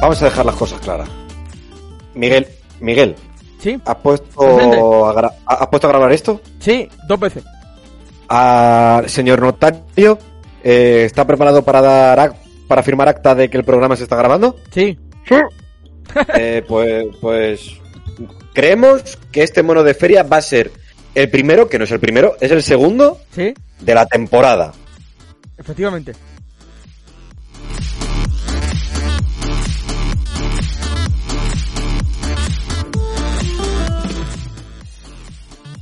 vamos a dejar las cosas claras. Miguel, Miguel, Sí, ¿has puesto, a gra- ¿has puesto a grabar esto? sí, dos veces. Ah, señor notario, eh, ¿está preparado para dar ac- para firmar acta de que el programa se está grabando? Sí. Eh, pues, pues creemos que este mono de feria va a ser el primero, que no es el primero, es el segundo Sí, de la temporada. efectivamente.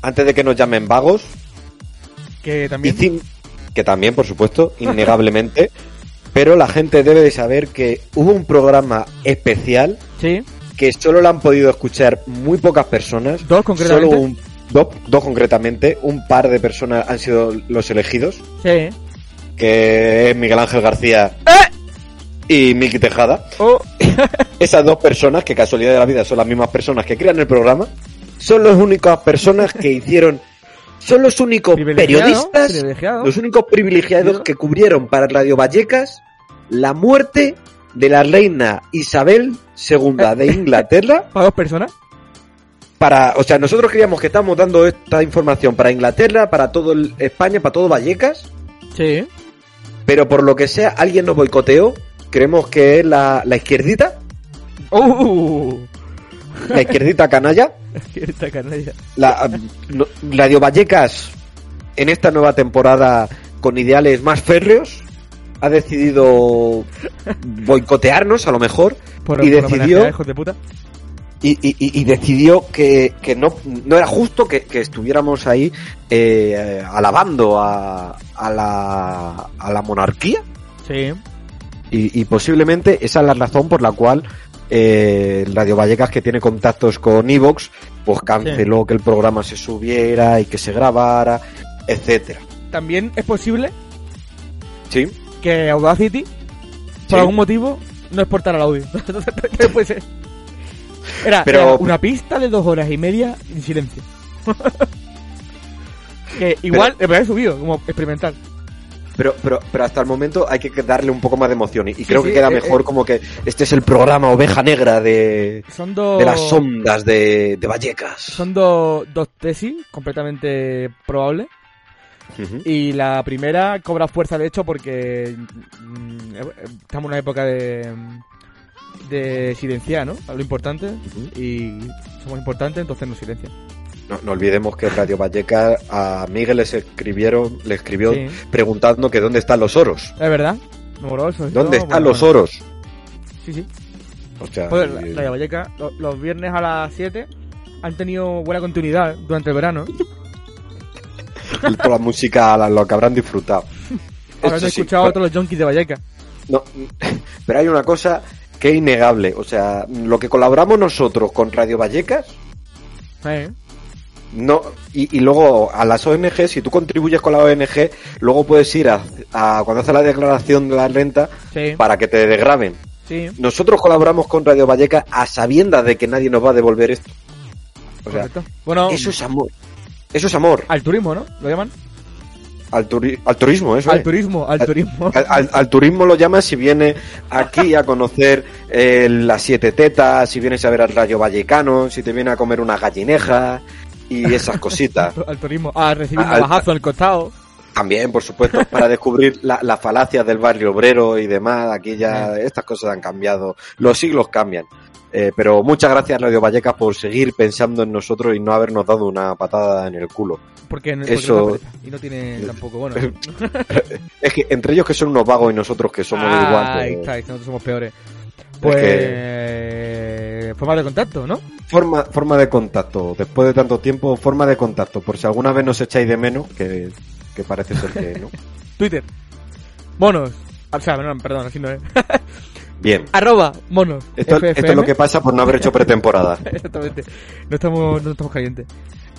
Antes de que nos llamen vagos, Que también. Hicim- que también, por supuesto, innegablemente, pero la gente debe de saber que hubo un programa especial Sí, que solo lo han podido escuchar muy pocas personas. dos concretamente. Solo un, do- dos concretamente, un par de personas han sido los elegidos, Sí. que es Miguel Ángel García y Miki Tejada. Oh, Esas dos personas, que casualidad de la vida son las mismas personas que crean el programa, son las únicas personas que hicieron, son los únicos periodistas privilegiado. los únicos privilegiados que cubrieron para Radio Vallecas la muerte de la reina Isabel II de Inglaterra Para dos personas. para, o sea, nosotros creíamos que estábamos dando esta información para Inglaterra, para todo el- España, para todo Vallecas, Sí. pero por lo que sea alguien nos boicoteó, creemos que es la, la izquierdita, Uh, la izquierdita canalla, esta canalla. la no- Radio Vallecas en esta nueva temporada con ideales más férreos ha decidido boicotearnos a lo mejor Por, Y por decidió- homenajear, hijos de puta. y, y- y- y decidió que, que no, no era justo que, que estuviéramos ahí eh, alabando a, a, la, a la monarquía Sí. y, y posiblemente esa es la razón por la cual eh, Radio Vallecas que tiene contactos con Evox pues canceló que el programa se subiera y que se grabara etcétera También es posible sí que Audacity, por Sí. algún motivo, no exportara el audio. Puede ser. Era, Pero- era una pista de dos horas y media en silencio. que igual me había subido, como experimental. Pero, pero, pero hasta el momento hay que darle un poco más de emoción y, y creo sí, que queda eh, mejor eh. como que este es el programa oveja negra de, Son de las ondas de, de Vallecas. Son dos, dos tesis completamente probables. Y la primera cobra fuerza, de hecho, porque mm, eh, estamos en una época de, de silenciar, ¿no? Lo importante. Y somos importantes, entonces nos silencian. No, no olvidemos que Radio Vallecas a Miguel les escribieron, le escribió Sí. preguntando que dónde están los oros. Es verdad. Amoroso, ¿Dónde están Bueno, los bueno. oros? Sí, sí. O sea, Joder, y- de Valleca, lo- los, viernes a las 7 han tenido buena continuidad durante el verano. toda la música la- lo que habrán disfrutado. Habrán Eso sí, escuchado pero- a todos los junkies de Valleca. No, pero hay una cosa que es innegable. O sea, lo que colaboramos nosotros con Radio Vallecas. No, y, y luego a las ONG, si tú contribuyes con la ONG, luego puedes ir a, a cuando haces la declaración de la renta Sí, para que te desgraben. sí. Nosotros colaboramos con Radio Vallecas a sabiendas de que nadie nos va a devolver esto. O sea. Bueno, eso es amor. Eso es amor. al turismo, ¿no? ¿Lo llaman? Al, turi- al turismo, eso Al es. turismo, al Al- turismo. Al, turismo lo llamas si viene aquí a conocer eh, las siete tetas, si vienes a ver al Rayo Vallecano, si te viene a comer una gallineja y esas cositas. Al turismo. A recibir un bajazo en el costado. También, por supuesto, para descubrir la- las falacias del barrio obrero y demás. Aquí ya estas cosas han cambiado. Los siglos cambian. Eh, pero muchas gracias Radio Vallecas por seguir pensando en nosotros y no habernos dado una patada en el culo. Porque, Eso- no. Y no tiene tampoco, bueno. Es que entre ellos que son unos vagos y nosotros que somos Ah, igual. Ahí pues, está, nosotros somos peores. Pues. Forma de contacto, ¿no? Forma, forma de contacto. Después de tanto tiempo, forma de contacto. Por si alguna vez nos echáis de menos, que, que parece ser que no. Twitter. Monos. O sea, no, perdón, así no es. Bien. Arroba monos. Esto, esto es lo que pasa por no haber hecho pretemporada. Exactamente. No estamos, no estamos calientes.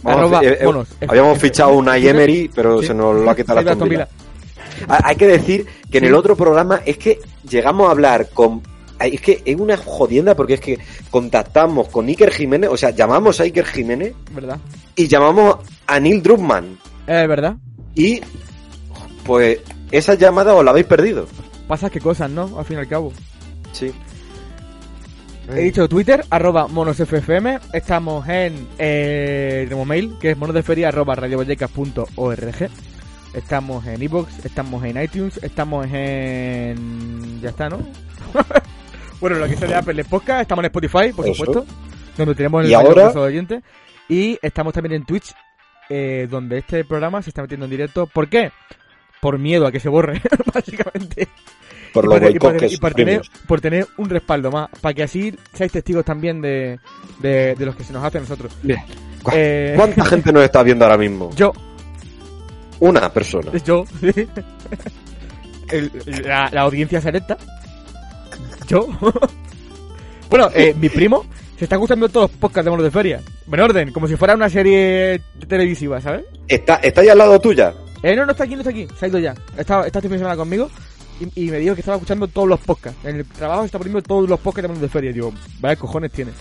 Vamos, Arroba eh, eh, monos. Habíamos fichado una Emery, pero Sí. se nos lo ha quitado la. Tombila. Ha- Hay que decir que en Sí. el otro programa es que llegamos a hablar con... Es que es una jodienda porque es que contactamos con Iker Jiménez, o sea, llamamos a Iker Jiménez ¿Verdad? y llamamos a Neil Druckmann. Es verdad. Y pues esa llamada os la habéis perdido. Pasa que cosas, ¿no? Al fin y al cabo. Sí. He dicho Twitter, arroba monosffm. Estamos en eh, mail, que es monosdeferia arroba radiovallecas.org. Estamos en iBox, estamos en iTunes, estamos en... Ya está, ¿no? bueno, lo que sea de Apple Podcast, estamos en Spotify, por Eso. supuesto, donde tenemos el Y mayor ahora- de oyentes. Y estamos también en Twitch, eh, donde este programa se está metiendo en directo. ¿Por qué? Por miedo a que se borre, básicamente. Por Y los por- y que y por tener, por tener un respaldo más, para que así seáis testigos también de, de, de los que se nos hace a nosotros. Bien. ¿Cu- Eh, ¿Cuánta gente nos está viendo ahora mismo? Yo, Una persona. yo, El- la, la audiencia selecta. Yo. bueno, eh, mi primo se está gustando todos los podcasts de Monos de Feria. En orden, como si fuera una serie televisiva, ¿sabes? ¿Está, ¿Está ahí al lado tuya? Eh, no, no está aquí, no está aquí. Se ha ido ya. Está, está este fin de semana conmigo y, y me dijo que estaba escuchando todos los podcasts. En el trabajo está poniendo todos los podcasts de Monos de Feria. Digo, vaya cojones tiene.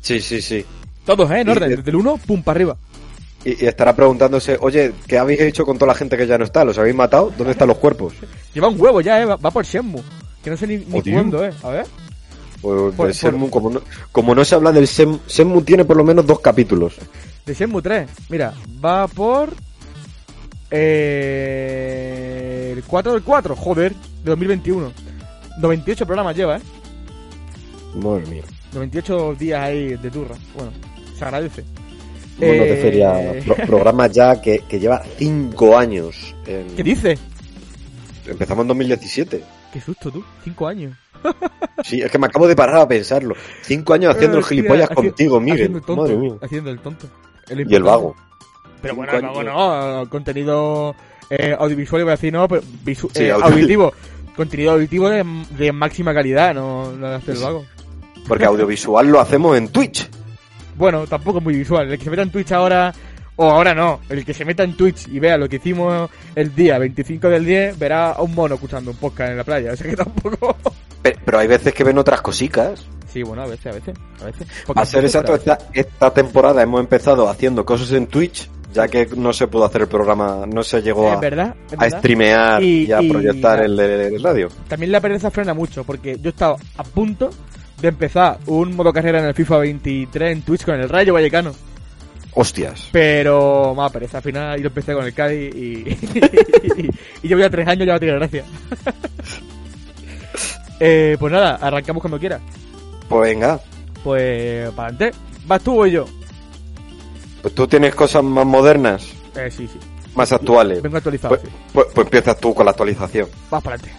Sí, sí, sí. Todos, ¿eh? En orden. Desde el 1, pum, para arriba. Y, y estará preguntándose, oye, ¿qué habéis hecho con toda la gente que ya no está? ¿Los habéis matado? ¿Dónde están los cuerpos? Lleva un huevo ya, ¿eh? Va, va por Shenmue. Que no sé ni, ni cuándo, ¿eh? A ver. Pues, Por- del Shenmue, como, no, como no se habla del Shenmue, Shenmue tiene por lo menos dos capítulos. De Shenmue 3. Mira, va por... Eh, el 4 del 4, joder, de 2021. 98 programas lleva, ¿eh? Madre mía. 98 días ahí de turra. Bueno, se agradece. De Eh, pro- programa ya que, que lleva cinco años. en- ¿Qué dices? Empezamos en 2017. Qué susto tú, 5 años. Sí, es que me acabo de parar a pensarlo. Cinco años haciendo el gilipollas haci- contigo, Miguel. Haciendo el tonto, Madre mía. Haciendo el tonto. Es lo Y el vago. Pero bueno, Cinco el vago años. no, contenido eh, audiovisual, iba a decir no, pero visu- Sí, eh, auditivo. Contenido auditivo de, de máxima calidad, no, no hace el vago. Porque audiovisual lo hacemos en Twitch. Bueno, tampoco es muy visual. El que se meta en Twitch ahora, o ahora no, el que se meta en Twitch y vea lo que hicimos el día 25 del 10, verá a un mono escuchando un podcast en la playa. O sea que tampoco. Pe- Pero hay veces que ven otras cositas. Sí, bueno, a veces, a veces. A veces. A ser exacto, esta, esta temporada hemos empezado haciendo cosas en Twitch, ya que no se pudo hacer el programa, no se llegó Es a, verdad, es a verdad. streamear y, Y- a y- proyectar el, el radio. También la pereza frena mucho, porque yo he estado a punto de empezar un modo carrera en el FIFA 23 en Twitch con el Rayo Vallecano. Hostias. Pero más pereza, al final yo empecé con el Cádiz y, y, y yo voy a tres años ya no tiene gracia. eh, pues nada, arrancamos cuando quieras. Pues venga, Pues para adelante. ¿Vas tú o yo? pues tú tienes cosas más modernas, Eh, sí, sí. más actuales. Vengo actualizado, Pues, sí. pues, pues empiezas tú con la actualización. Vas para adelante.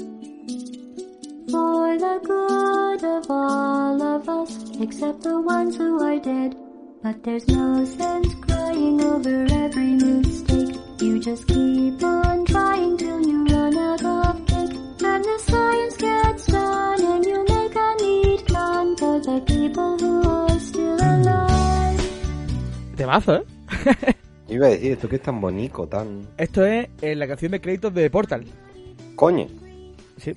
For the good of all of us, except the ones who are dead. But there's no sense crying over every mistake. You just keep on trying till you run out of cake. And the science gets done and you make a neat gun for the people who are still alive. Temazo, ¿eh? Iba a decir, esto que es tan bonito, tan... Esto es eh, la canción de créditos de Portal. Coño. Sí.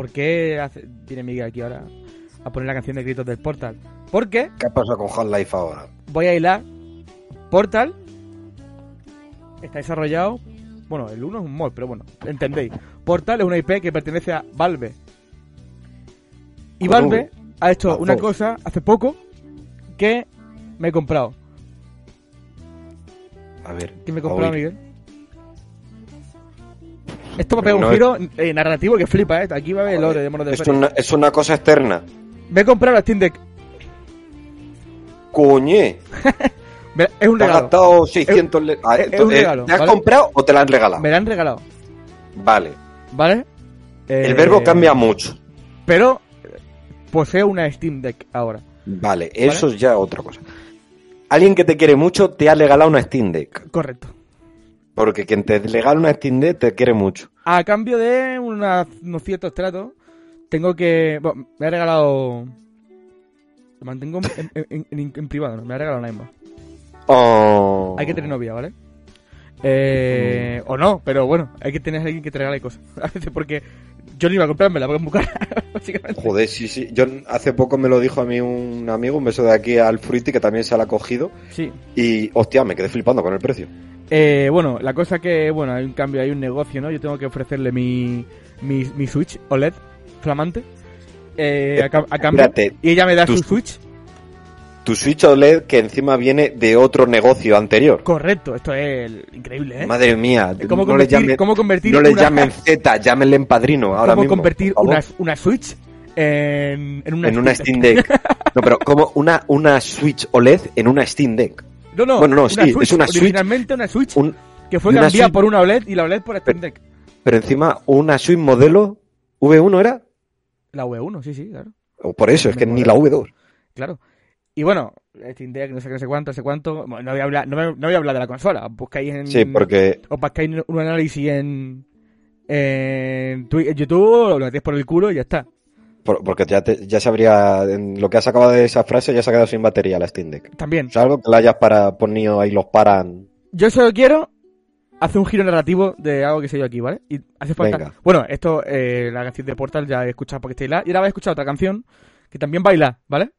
¿Por qué hace- viene Miguel aquí ahora a poner la canción de créditos del Portal? Porque ¿Qué pasa con Half-Life ahora? voy a hilar Portal está desarrollado bueno el 1 es un mod pero bueno entendéis Portal es una IP que pertenece a Valve y Valve ha hecho una cosa hace poco que me he comprado A ver. ¿qué me he comprado. Miguel? Esto me pega No un es- giro eh, narrativo que flipa ¿eh? aquí va a haber el lore de Monos de Es una, es una cosa externa. me he comprado la Steam Deck Coñe. Es un Te has regalo gastado 600... le- Ah, es un entonces, regalo, ¿Te has ¿vale? comprado o te la han regalado? me la han regalado Vale. ¿vale? El Eh, verbo cambia mucho. Pero eh, poseo una Steam Deck ahora. Vale, eso es ya otra cosa. Alguien que te quiere mucho te ha regalado una Steam Deck. Correcto. Porque quien te regala una Steam Deck te quiere mucho. A cambio de una- unos ciertos tratos, tengo que... bueno, me ha regalado... Lo mantengo en, en- en- en privado, ¿no? Me ha regalado una misma. Oh. Hay que tener novia, ¿vale? Eh, O no, pero bueno, hay que tener a alguien que te regale cosas. A veces porque yo no iba a comprármela porque es muy cara, básicamente. Joder, sí, sí. Yo hace poco me lo dijo a mí un amigo, un beso de aquí al Fruity, que también se la ha cogido. Sí. Y, hostia, me quedé flipando con el precio. Eh, bueno, la cosa que, bueno, hay un cambio, hay un negocio, ¿no? Yo tengo que ofrecerle mi, mi, mi Switch OLED flamante. eh, a, cam- a cambio. Espérate, y ella me da tu- su Switch. tu Switch OLED que encima viene de otro negocio anterior. Correcto, esto es increíble, ¿eh? Madre mía, ¿Cómo no le convertir, llamen, cómo convertir no le una, llamen Z, llámenle en padrino ahora cómo mismo. convertir una, una Switch en, en una, en una Steam Deck. No, pero como una, una Switch OLED en una Steam Deck. No, no, Bueno, no, una sí, Switch, es una Switch. Originalmente una Switch Un, que fue cambiada Switch- por una OLED y la OLED por Steam Deck. pero encima una Switch modelo V1 era. La V1, sí, sí, claro. O por eso, es que ni la V2. Claro. Y bueno, Steam Deck, no sé qué, no sé cuánto, no sé cuánto. No voy a hablar, no, voy- no voy a hablar de la consola. Buscáis en. Sí, porque Os buscáis un análisis en. En, Twi- en YouTube, lo metéis por el culo y ya está. Por- porque ya, te- ya se habría. en lo que has acabado de esa frase ya se ha quedado sin batería la Steam Deck. También. O sea, algo que la hayas para, ponido ahí los paran. Yo solo quiero hacer un giro narrativo de algo que sé yo aquí, ¿vale? Y hace falta. Venga. Bueno, esto, eh, la canción de Portal ya he escuchado porque estáis la. Y ahora vais a escuchar otra canción que también baila, ¿vale?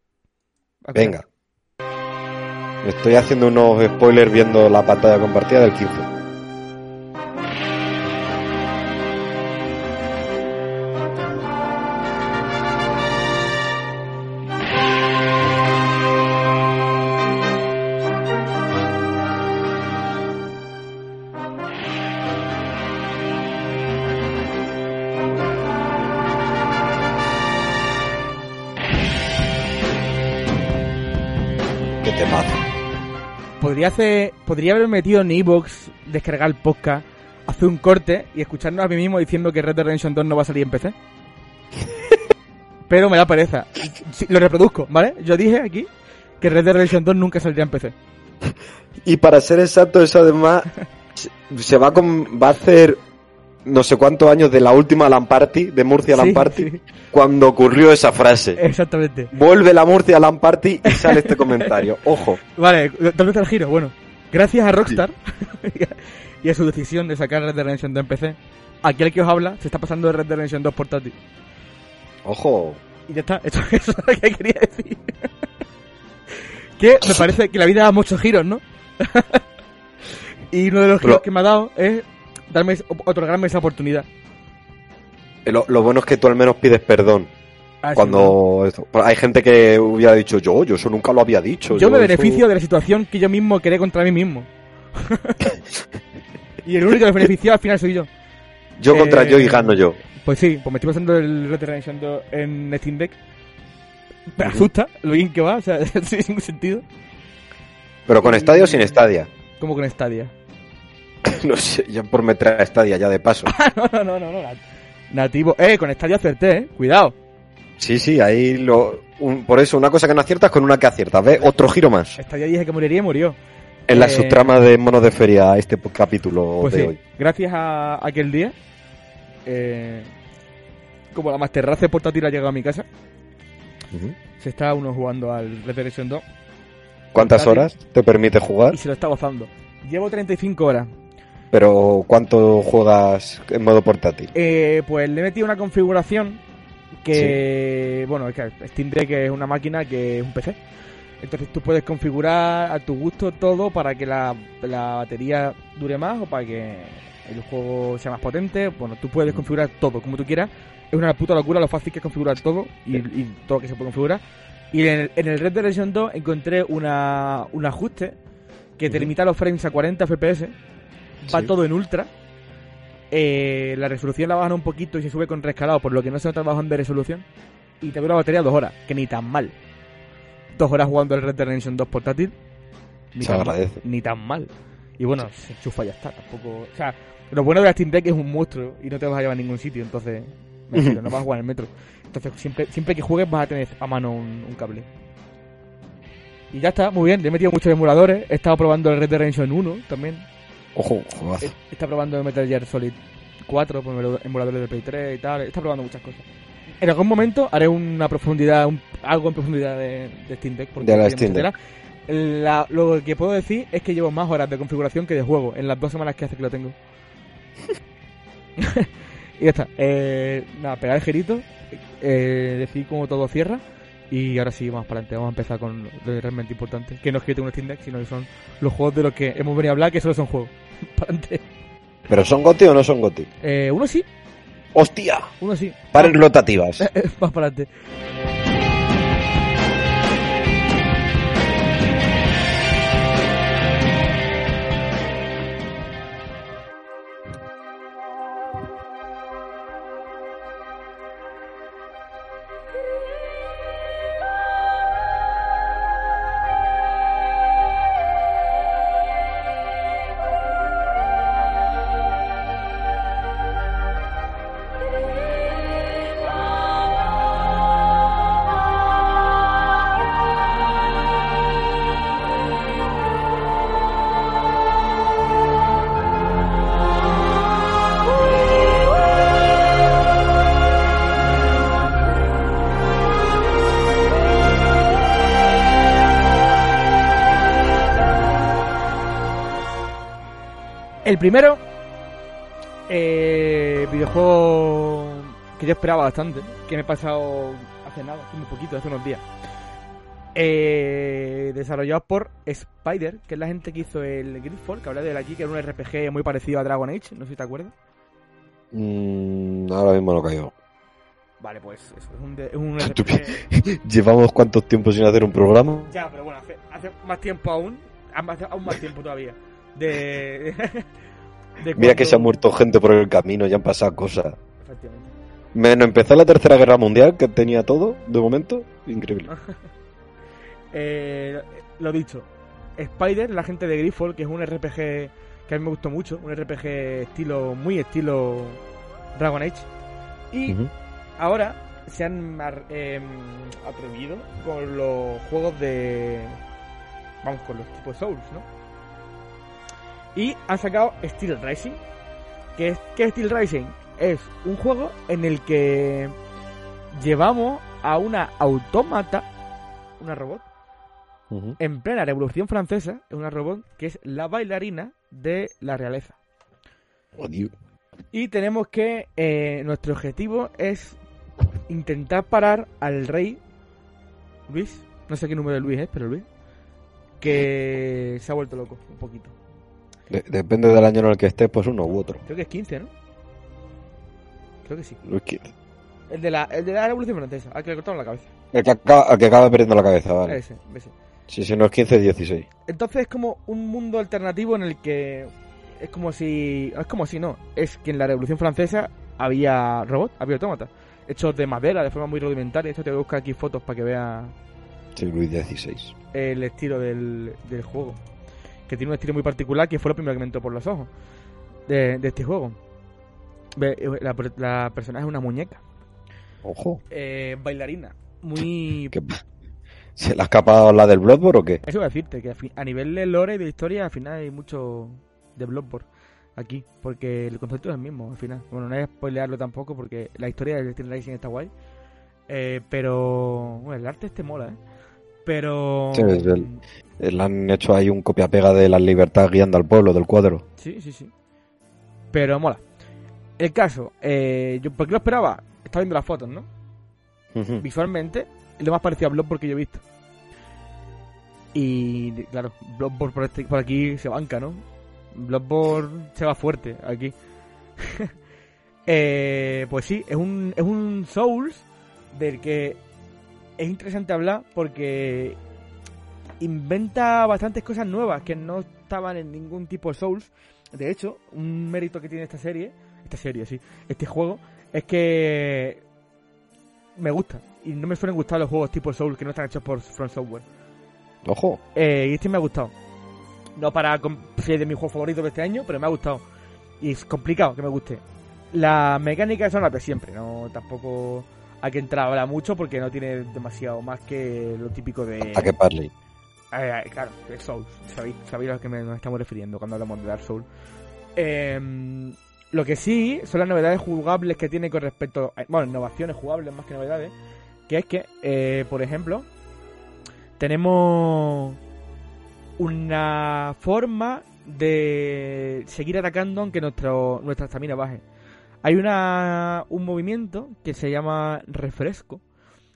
Venga. Estoy haciendo unos spoilers viendo la pantalla compartida del 15. Podría hacer. Podría haber metido en Evox, descargar el podcast, hacer un corte y escucharnos a mí mismo diciendo que Red Dead Redemption 2 no va a salir en PC. Pero me da pereza. Sí, lo reproduzco, ¿vale? Yo dije aquí que Red Dead Redemption 2 nunca saldría en PC. Y para ser exacto, eso además se va, con, va a hacer no sé cuántos años de la última LAN Party, de Murcia LAN Sí, cuando ocurrió esa frase. Exactamente. Vuelve la Murcia LAN Party y sale este comentario. Ojo. Vale, ¿dónde está el giro? Bueno, gracias a Rockstar y, a, y a su decisión de sacar Red Dead Redemption 2 en PC, aquel que os habla se está pasando de Red Dead Redemption 2 portátil. Ojo. Y ya está, eso, eso es lo que quería decir. que me parece que la vida da muchos giros, ¿no? y uno de los giros Pero- que me ha dado es darme, otorgarme esa oportunidad. Lo, lo bueno es que tú al menos pides perdón. Ah, sí, cuando pero hay gente que hubiera dicho yo, yo eso nunca lo había dicho. Yo me eso- beneficio de la situación que yo mismo creé contra mí mismo. y el único que benefició al final soy yo. Yo contra eh, yo y gano yo. Pues sí, pues me estoy pasando el Red Dead Redemption 2 en Steam Deck. Me asusta lo bien que va, o sea, sin ningún sentido. Pero con estadia o sin estadia. Como con Stadia. no sé, ya por meter a estadia ya de paso. no, no, no, no, no. nat- Nativo. Eh, con Stadia acerté, eh. Cuidado. Sí, sí, ahí lo. un- por eso, una cosa que no aciertas con una que aciertas. ¿Ves? Otro giro más. Stadia dije que moriría y murió. En la Eh, subtrama de Monos de Feria, este capítulo Pues de sí, hoy. gracias a aquel día, eh, como la Master Race portátil ha llegado a mi casa, se está uno jugando al Red Dead Redemption 2 ¿Cuántas Portátil. horas te permite jugar? y se lo está gozando. Llevo 35 horas. Pero ¿cuánto juegas en modo portátil? Eh, pues le he metido una configuración que, bueno, es que Steam Deck es una máquina que es un PC. Entonces tú puedes configurar a tu gusto todo para que la, la batería dure más o para que el juego sea más potente. Bueno, tú puedes configurar todo como tú quieras. Es una puta locura lo fácil que es configurar todo y, y todo lo que se puede configurar. Y en el, en el Red Dead Redemption 2 encontré una, un ajuste que te limita los frames a 40 FPS. Va Sí. todo en ultra. Eh, la resolución la bajan un poquito y se sube con rescalado, por lo que no se nota bajón de resolución. Y te dura la batería dos horas, que ni tan mal. Dos horas jugando el Red Dead Redemption 2 portátil. Ni, Se tan, agradece. mal, ni tan mal. Y bueno, se enchufa y ya está. Tampoco. O sea, lo bueno de la Steam Deck es un monstruo y no te vas a llevar a ningún sitio, entonces. No vas a jugar en el metro. Entonces, siempre, siempre que juegues vas a tener a mano un, un cable. Y ya está, muy bien. Le he metido muchos emuladores. He estado probando el Red Dead Redemption 1 también. Ojo, he estado probando Metal Gear Solid 4 por emula- emuladores de Play 3 y tal. Estado probando muchas cosas. En algún momento haré una profundidad, un- algo en profundidad de, de Steam Deck. porque De la Steam Deck. La- lo que puedo decir es que llevo más horas de configuración que de juego en las dos semanas que hace que lo tengo. y ya está. Eh, nada, pegar el girito, eh, decir cómo todo cierra. Y ahora sí, vamos para adelante. Vamos a empezar con lo realmente importante. Que no es que tenga un Steam Deck, sino que son los juegos de los que hemos venido a hablar, que solo son juegos. para adelante. ¿Pero son goti o no son goti? Eh, uno sí, ¡Hostia! uno sí. Paren rotativas. Más para adelante. El primero, eh, videojuego que yo esperaba bastante, que me he pasado hace nada, hace muy poquito, hace unos días. Eh, desarrollado por Spider, que es la gente que hizo el Gridfall, que hablé de él aquí, que era un RPG muy parecido a Dragon Age, no sé si te acuerdas. Mm, ahora mismo no caigo. Vale, pues eso, es un, de- es un RPG. ¿Llevamos cuánto tiempo sin hacer un programa? ya, pero bueno, hace, hace más tiempo aún, hace aún más tiempo todavía. De. de Mira que se ha muerto gente por el camino, ya han pasado cosas. Efectivamente. Menos empezó la tercera guerra mundial, que tenía todo, de momento. Increíble. Eh, lo dicho, Spider, la gente de Griffol, que es un RPG que a mí me gustó mucho, un RPG estilo, muy estilo Dragon Age. Y ahora se han em, atrevido con los juegos de. Vamos, con los tipos Souls, ¿no? Y han sacado Steel Rising. ¿Qué es, Steel Rising? Es un juego en el que llevamos a una autómata, una robot, en plena Revolución Francesa, es una robot que es la bailarina de la realeza. Oh. Y tenemos que, eh, nuestro objetivo es intentar parar al rey Luis, no sé qué número de Luis es, pero Luis, que se ha vuelto loco un poquito. De- depende del año en el que estés, pues uno u otro. Creo que es 15, ¿no? Creo que sí. Luis Kid. El de la, el de la Revolución Francesa, al que le cortaron la cabeza. El que acaba, el que acaba perdiendo la cabeza, vale. Ese, ese. Sí, si no es 15, es 16. Entonces es como un mundo alternativo en el que es como si. Es como si no. Es que en la Revolución Francesa había robots, había autómatas. Hechos de madera, de forma muy rudimentaria. Esto te voy a buscar aquí fotos para que veas Sí, Luis 16. el estilo del, del juego. Que tiene un estilo muy particular que fue lo primero que me entró por los ojos de, de este juego. Ve, eh, La, la personaje es una muñeca. Ojo. eh, bailarina. Muy. ¿Qué- ¿Se le ha escapado la del Bloodborne o qué? Eso voy a decirte, que a, nivel de lore y de historia, al final hay mucho de Bloodborne aquí, porque el concepto es el mismo, al final. Bueno, no que spoilearlo tampoco, porque la historia del Steel Rising está guay. Eh, pero. Bueno, el arte este mola, ¿eh? Pero. Sí, Eh, Le han hecho ahí un copia-pega de la libertad guiando al pueblo del cuadro. Sí, sí, sí. Pero mola. El caso, eh, yo, ¿por qué lo esperaba? Estaba viendo las fotos, ¿no? Ujú. Visualmente, es lo más parecido a Bloodborne que yo he visto. Y claro, Bloodborne por, este- por aquí se banca, ¿no? Bloodborne se va fuerte aquí. Eh, pues sí, es un, es un Souls del que es interesante hablar porque inventa bastantes cosas nuevas que no estaban en ningún tipo de Souls. De hecho, un mérito que tiene esta serie, esta serie, sí, este juego, es que me gusta. Y no me suelen gustar los juegos tipo Souls que no están hechos por From Software. Ojo. Eh, y este me ha gustado. No para ser de mis juegos favoritos de este año, pero me ha gustado. Y es complicado que me guste. La mecánica son las de siempre, no tampoco hay que entrar ahora mucho porque no tiene demasiado más que lo típico de... A que Parley. Eh, claro, de Souls. Sabéis, sabéis a lo que me- nos estamos refiriendo cuando hablamos de Dark Souls. Em, lo que sí son las novedades jugables que tiene con respecto a. Bueno, innovaciones jugables más que novedades. Que es que, eh, por ejemplo, tenemos una forma de seguir atacando aunque nuestro, nuestra estamina baje. Hay una, un movimiento que se llama refresco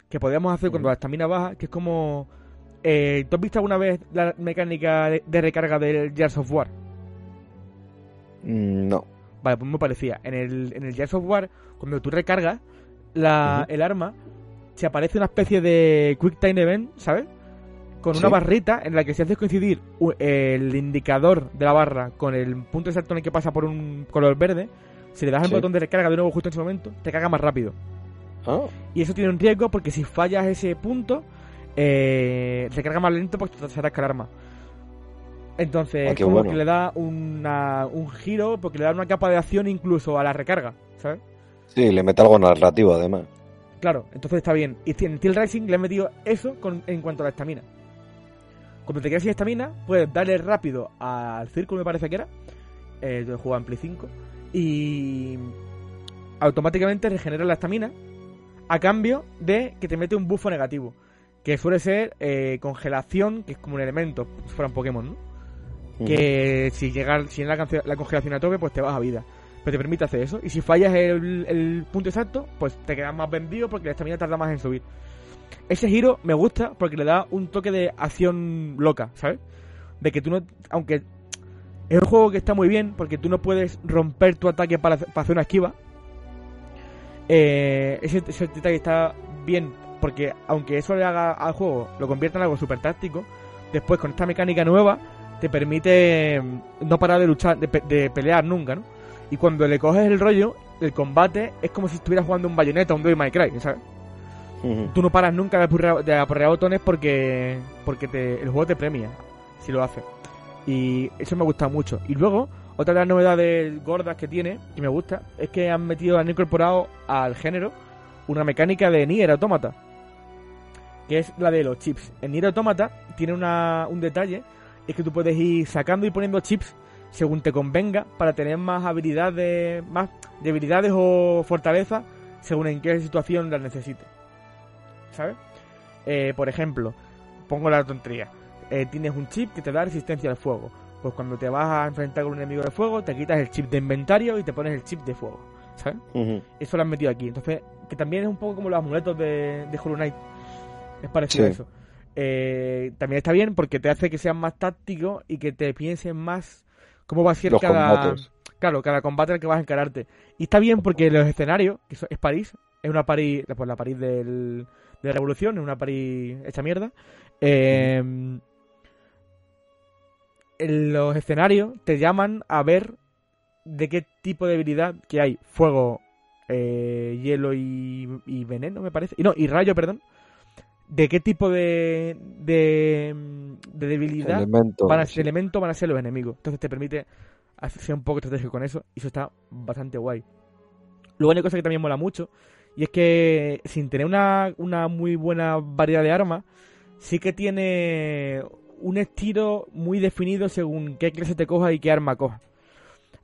que podemos hacer cuando la estamina baja, que es como... Eh, ¿Tú has visto alguna vez la mecánica de, recarga del Gears of War? Mm, No. Vale, pues me parecía. En el, en el Gears of War, cuando tú recargas la, el arma, se aparece una especie de Quick Time Event, ¿sabes? Con una barrita en la que si haces coincidir el indicador de la barra con el punto exacto en el que pasa por un color verde, si le das el Sí. botón de recarga de nuevo justo en ese momento, te carga más rápido. Ah, Y eso tiene un riesgo porque si fallas ese punto, eh, recarga más lento porque se atasca el arma. Entonces, Ah, como bueno. que le da una- un giro, porque le da una capa de acción incluso a la recarga, ¿sabes? sí, le mete algo narrativo además. Claro, entonces está bien. Y en Steel Racing le he metido eso con- en cuanto a la estamina. Cuando te quedas sin estamina, puedes darle rápido al círculo, me parece que era. Eh, yo jugaba en Play 5. Y automáticamente regenera la estamina a cambio de que te mete un bufo negativo. Que suele ser eh, congelación, que es como un elemento, si fuera un Pokémon, ¿no? que si llega si en la, la congelación a tope pues te vas a vida pero te permite hacer eso y si fallas el, el punto exacto pues te quedas más vendido porque la estamina tarda más en subir ese giro me gusta porque le da un toque de acción loca ¿sabes? de que tú no aunque es un juego que está muy bien porque tú no puedes romper tu ataque para, para hacer una esquiva eh, ese, ese detalle está bien porque aunque eso le haga al juego lo convierta en algo súper táctico después con esta mecánica nueva te permite mm, no parar de luchar, de, pe- de pelear nunca, ¿no? Y cuando le coges el rollo, el combate es como si estuvieras jugando un bayoneta, un Devil May Cry, ¿sabes? Ujú. Tú no paras nunca de apurrear, de aporrear botones porque porque te, el juego te premia si lo haces. Y eso me gusta mucho. Y luego, otra de las novedades gordas que tiene, que me gusta, es que han metido, han incorporado al género una mecánica de Nier Automata. Que es la de los chips. En Nier Automata tiene una, un detalle, es que tú puedes ir sacando y poniendo chips según te convenga para tener más habilidades, más debilidades o fortalezas según en qué situación las necesites. ¿Sabes? Eh, por ejemplo, pongo la tontería. Eh, tienes un chip que te da resistencia al fuego. Pues cuando te vas a enfrentar con un enemigo de fuego, te quitas el chip de inventario y te pones el chip de fuego. ¿Sabes? Eso lo han metido aquí. Entonces, que también es un poco como los amuletos de, de Hollow Knight. Es parecido Sí. a eso. Eh, también está bien porque te hace que seas más táctico y que te pienses más cómo va a ser Los cada, combates. claro, cada combate al que vas a encararte. Y está bien porque los escenarios, que es París, es una París, pues la París del, de la Revolución, es una París hecha mierda. Eh, en los escenarios te llaman a ver de qué tipo de habilidad que hay. Fuego, eh, hielo y, y veneno, me parece. Y no, y rayo, perdón. De qué tipo de, de, de debilidad Elemento. van a sí. ser elemento van a ser los enemigos. Entonces te permite hacer- un poco estratégico con eso. Y eso está bastante guay. Luego hay una cosa que también mola mucho. Y es que sin tener una, una muy buena variedad de armas, sí que tiene un estilo muy definido según qué clase te coja y qué arma coja.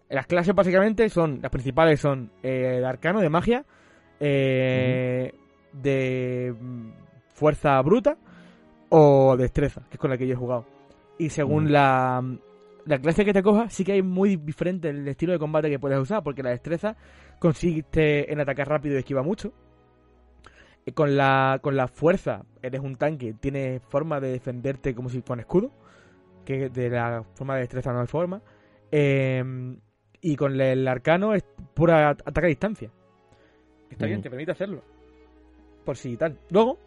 Las clases básicamente son, las principales son eh, de arcano, de magia, eh, de mm, fuerza bruta o destreza, que es con la que yo he jugado. Y según Mm. la, la clase que te coja, sí que hay muy diferente el estilo de combate que puedes usar, porque la destreza consiste en atacar rápido y esquiva mucho. Eh, Con la, con la fuerza, eres un tanque, tienes forma de defenderte como si con escudo, que de la forma de destreza no hay forma. Eh, y con el arcano es pura at- ataque a distancia. Está bien, Ujú. te permite hacerlo. Por si tal. Luego,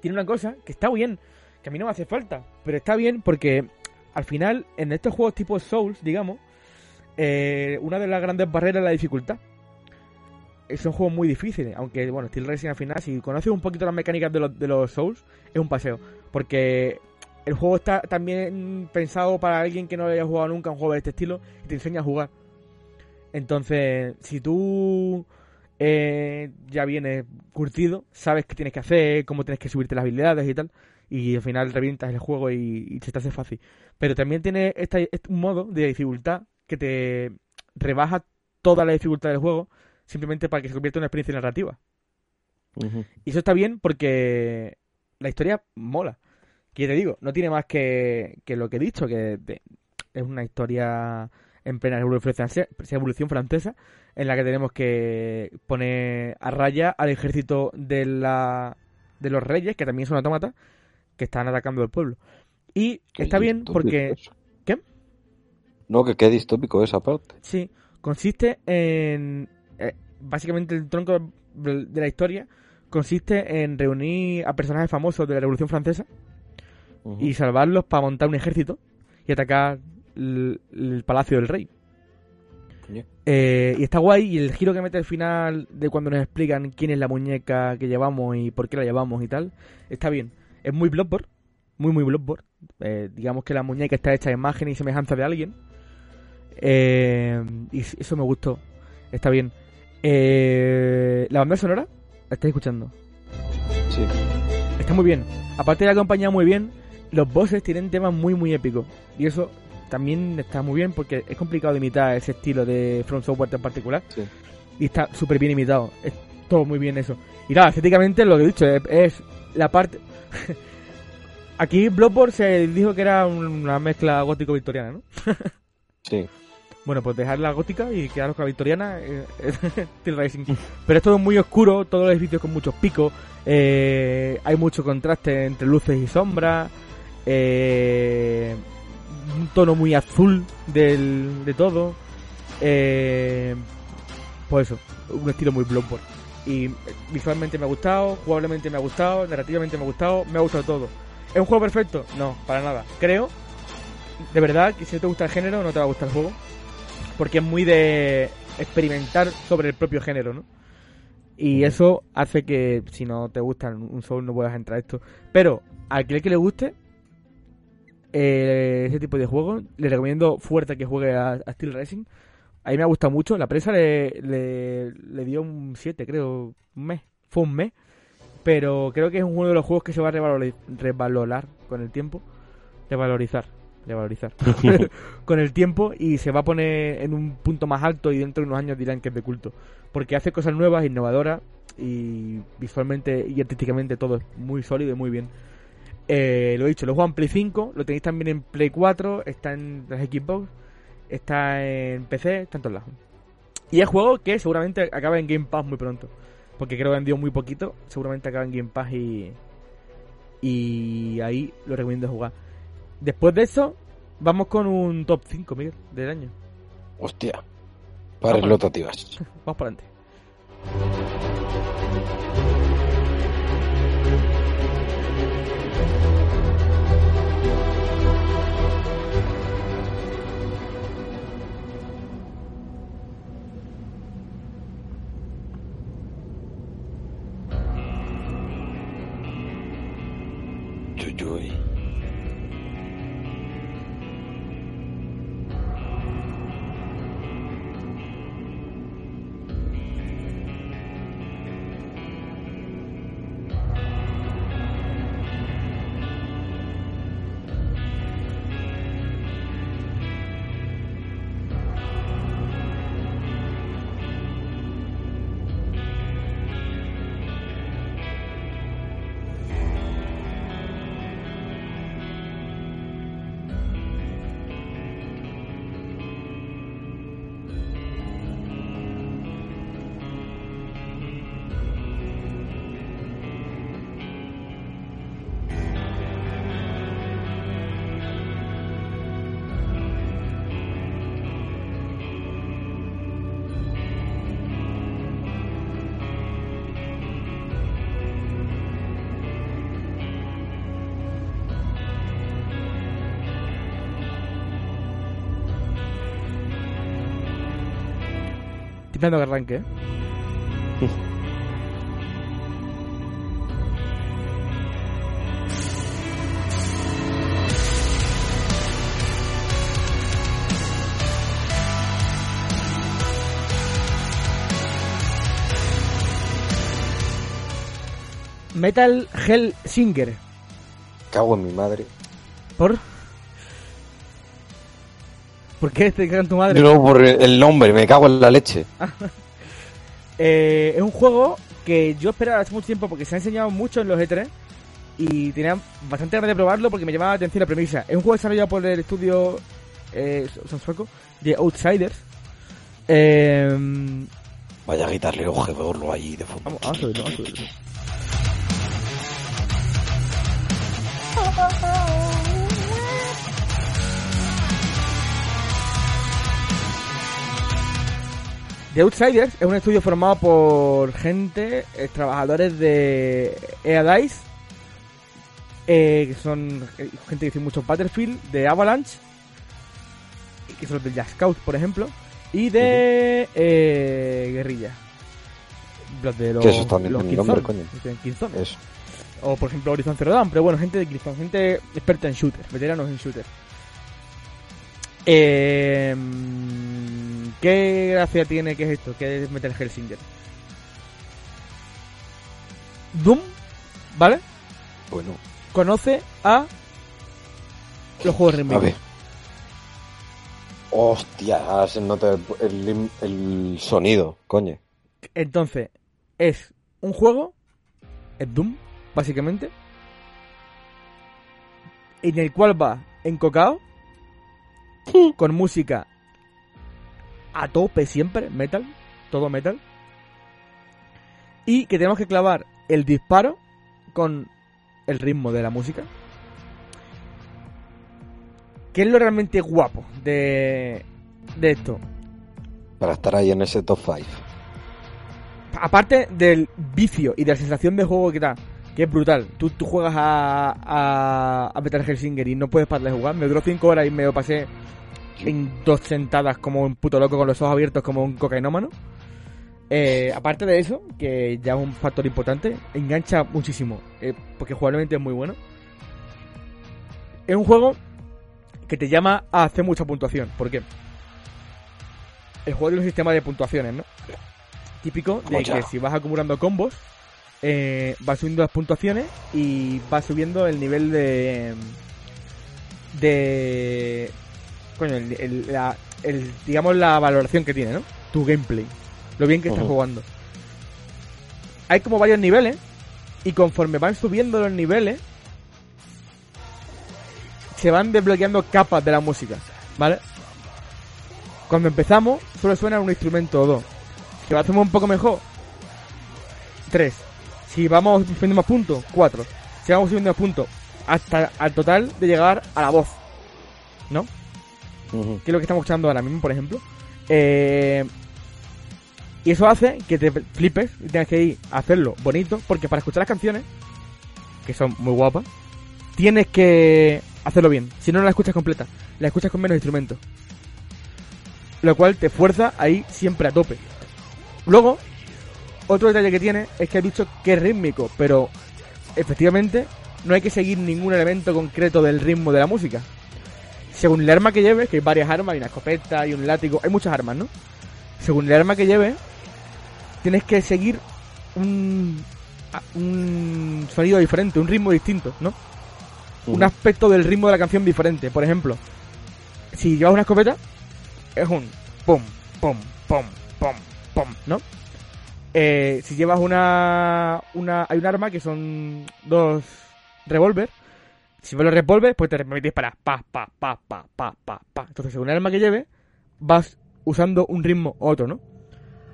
tiene una cosa que está bien, que a mí no me hace falta, pero está bien porque al final, en estos juegos tipo Souls, digamos, eh, una de las grandes barreras es la dificultad. Eh, Son juegos muy difíciles, aunque, bueno, Steel Racing al final, si conoces un poquito las mecánicas de los, de los Souls, es un paseo. Porque el juego está también pensado para alguien que no haya jugado nunca un juego de este estilo y te enseña a jugar. Entonces, si tú eh, ya vienes curtido, sabes qué tienes que hacer, cómo tienes que subirte las habilidades y tal, y al final revientas el juego y, se te hace fácil. Pero también tiene este- un modo de dificultad que te rebaja toda la dificultad del juego simplemente para que se convierta en una experiencia narrativa. Y eso está bien porque la historia mola. Que te digo, no tiene más que, que lo que he dicho, que de- es una historia en plena revolución francesa, en la que tenemos que poner a raya al ejército de, la, de los reyes, que también son autómatas, que están atacando el pueblo. Y está bien porque. ¿Qué? No, que qué distópico esa parte. sí, consiste en... básicamente el tronco de la historia consiste en reunir a personajes famosos de la Revolución Francesa y salvarlos para montar un ejército y atacar el, el palacio del rey. Eh, y está guay y el giro que mete al final de cuando nos explican quién es la muñeca que llevamos y por qué la llevamos y tal, está bien. Es muy Bloodborne, muy muy Bloodborne. Eh, digamos que la muñeca está hecha de imagen y semejanza de alguien. Eh, y eso me gustó. Está bien. Eh, la banda sonora, la estáis escuchando. Sí. Está muy bien. Aparte de la compañía muy bien, los bosses tienen temas muy muy épicos. Y eso también está muy bien porque es complicado imitar ese estilo de From Software en particular. Sí. Y está súper bien imitado. Es todo muy bien eso. Y nada, estéticamente lo que he dicho es, es la parte... Aquí Bloodborne se dijo que era una mezcla gótico-victoriana, ¿no? Sí. Bueno, pues dejar la gótica y quedaros con la victoriana. Eh, Steel Racing. Pero es todo muy oscuro, todos los edificios con muchos picos. eh, hay mucho contraste entre luces y sombras. eh, un tono muy azul del, de todo. eh, pues eso, un estilo muy Bloodborne. Y eh, visualmente me ha gustado, jugablemente me ha gustado, narrativamente me ha gustado, me ha gustado todo. ¿Es un juego perfecto? No, para nada. Creo, de verdad, que si no te gusta el género, no te va a gustar el juego. Porque es muy de experimentar sobre el propio género, ¿no? Y eso hace que si no te gusta un Soul no puedas entrar a esto. Pero a aquel que le guste eh, ese tipo de juego, le recomiendo fuerte que juegue a, Steel Racing. A mí me ha gustado mucho. La prensa le, dio un 7, creo, un mes. Fue un mes. Pero creo que es uno de los juegos que se va a revalori- revalorar con el tiempo. Revalorizar. Revalorizar. con el tiempo y se va a poner en un punto más alto y dentro de unos años dirán que es de culto. Porque hace cosas nuevas, innovadoras y visualmente y artísticamente todo es muy sólido y muy bien. Eh, lo he dicho, lo juego en Play 5, lo tenéis también en Play 4, está en las Xbox, está en PC, está en todos lados. Y es juego que seguramente acaba en Game Pass muy pronto. Porque creo que han vendido muy poquito, seguramente acaba en Game Pass y. Y ahí lo recomiendo jugar. Después de eso, vamos con un top 5, Miguel, del año. Hostia. Pares lotativas. Vamos para adelante. Esperando que arranque. ¿eh? Metal Hell Singer. Cago en mi madre. ¿Por? ¿Por qué te cagan tu madre? No, por el nombre, me cago en la leche. Eh, es un juego que yo esperaba hace mucho tiempo porque se ha enseñado mucho en los E3 y tenía bastante ganas de probarlo porque me llamaba la atención la premisa. Es un juego desarrollado por el estudio eh, sueco, de Outsiders. Eh, Vaya a quitarle ojeverlo allí de fondo. vamos, vamos a subirlo, vamos a subirlo. The Outsiders es un estudio formado por gente, eh, trabajadores de EA Dice, eh, que son eh, gente que hizo mucho Battlefield, de Avalanche, que son los de Just Cause, por ejemplo, y de eh, Guerrilla. Los de los, esos también los nombre, coño. Eso. O por ejemplo Horizon Zero Dawn, pero bueno, gente de Killzone, gente experta en shooter, veteranos en shooter. Eh, ¿Qué gracia tiene que es esto? ¿Qué es Metal Hellsinger? Doom, ¿vale? Bueno, Conoce a los juegos a remake. ver. Hostia, se nota el, el- el sonido, coño. Entonces, es un juego, es Doom, básicamente, en el cual va encocado, con música a tope siempre, metal, todo metal, y que tenemos que clavar el disparo con el ritmo de la música. ¿Qué es lo realmente guapo de, de esto? Para estar ahí en ese top 5. aparte del vicio y de la sensación de juego que da, que es brutal. Tú, tú juegas a, a, a Metal Hellsinger y no puedes parar de jugar. Me duró 5 horas y me lo pasé en dos sentadas como un puto loco con los ojos abiertos como un cocainómano. Eh, aparte de eso, que ya es un factor importante, engancha muchísimo, eh, porque jugablemente es muy bueno. Es un juego que te llama a hacer mucha puntuación. ¿Por qué? El juego tiene un sistema de puntuaciones, ¿no? Típico de Mucha. que si vas acumulando combos, eh, vas subiendo las puntuaciones y vas subiendo el nivel de. de. Coño, el, el- la- el- digamos la valoración que tiene, ¿no? Tu gameplay. Lo bien que estás jugando. Hay como varios niveles. Y conforme van subiendo los niveles. Se van desbloqueando capas de la música. ¿Vale? Cuando empezamos, solo suena un instrumento o dos. Si lo hacemos un poco mejor, tres. Si vamos subiendo más puntos, cuatro. Si vamos subiendo más puntos, hasta al total de llegar a la voz. ¿No? Que es lo que estamos escuchando ahora mismo, por ejemplo. Eh, y eso hace que te flipes y tengas que ir a hacerlo bonito, porque para escuchar las canciones, que son muy guapas, tienes que hacerlo bien. Si no, no la escuchas completa, la escuchas con menos instrumentos. Lo cual te fuerza ahí siempre a tope. Luego, otro detalle que tiene es que he dicho que es rítmico, pero efectivamente no hay que seguir ningún elemento concreto del ritmo de la música según el arma que lleves, que hay varias armas, hay una escopeta, hay un látigo, hay muchas armas, ¿no? Según el arma que lleves, tienes que seguir un, un sonido diferente, un ritmo distinto, ¿no? Un aspecto del ritmo de la canción diferente. Por ejemplo, si llevas una escopeta, es un pum, pum, pum, pum, pum, ¿no? Eh, si llevas una, una. Hay un arma que son dos revólver. Si vas los revólver, pues te permite disparar. Pa, pa, pa, pa, pa, pa, pa. Entonces, según el arma que lleves, vas usando un ritmo u otro, ¿no?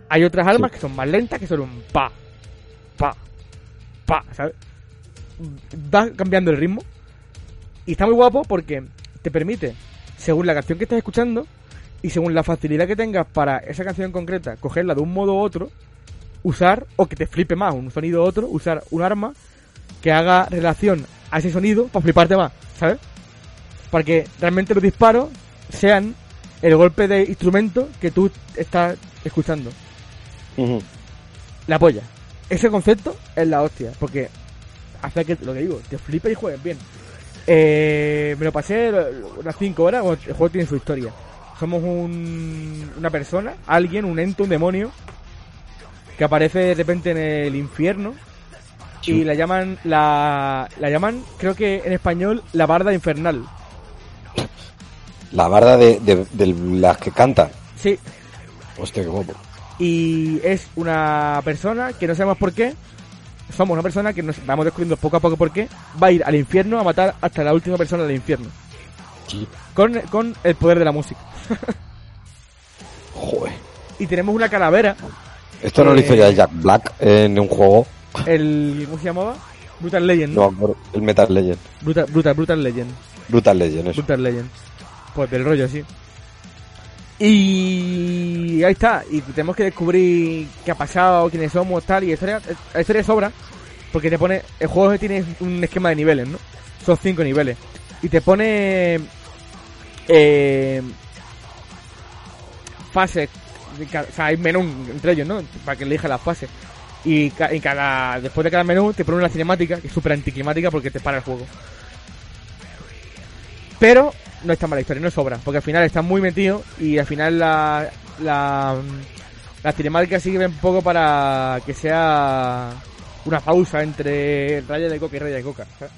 Hay otras armas Sí. que son más lentas, que son un pa, pa, pa, ¿sabes? Va cambiando el ritmo. Y está muy guapo porque te permite, según la canción que estás escuchando y según la facilidad que tengas para esa canción en concreta, cogerla de un modo u otro, usar, o que te flipe más, un sonido u otro, usar un arma que haga relación a ese sonido para fliparte más, ¿sabes? Para que realmente los disparos sean el golpe de instrumento que tú estás escuchando. La polla. Ese concepto es la hostia, porque hace que, lo que digo, te flipes y juegues bien. Eh, me lo pasé unas 5 horas, el juego tiene su historia. Somos un, una persona, alguien, un ente, un demonio, que aparece de repente en el infierno Y la llaman, la, la llaman, creo que en español, la barda infernal. La barda de, de- de las que cantan. Sí, Hostia, qué guapo. y es una persona que no sabemos por qué. Somos una persona que nos vamos descubriendo poco a poco por qué. Va a ir al infierno a matar hasta la última persona del infierno. Sí. Con, con el poder de la música. Joder. Y tenemos una calavera. Esto no lo hizo Eh. ya Jack Black en un juego. El. ¿Cómo se llamaba? Brutal Legend. No, ¿no? el Metal Legend. Brutal, Brutal, Brutal Legend. Brutal Legend, eso. Brutal Legend. Pues del rollo, sí. Y ahí está. Y tenemos que descubrir qué ha pasado, quiénes somos, tal. Y la historia, la historia sobra. Porque te pone. El juego tiene un esquema de niveles, ¿no? Son cinco niveles. Y te pone. Eh, fases. O sea, hay menú entre ellos, ¿no? Para que elija las fases. Y, ca- y cada después de cada menú te pone una cinemática que es súper anticlimática porque te para el juego. Pero no está mala historia, no sobra, porque al final está muy metido y al final la, la, la cinemática sirve un poco para que sea una pausa entre raya de coca y raya de coca. ¿sabes?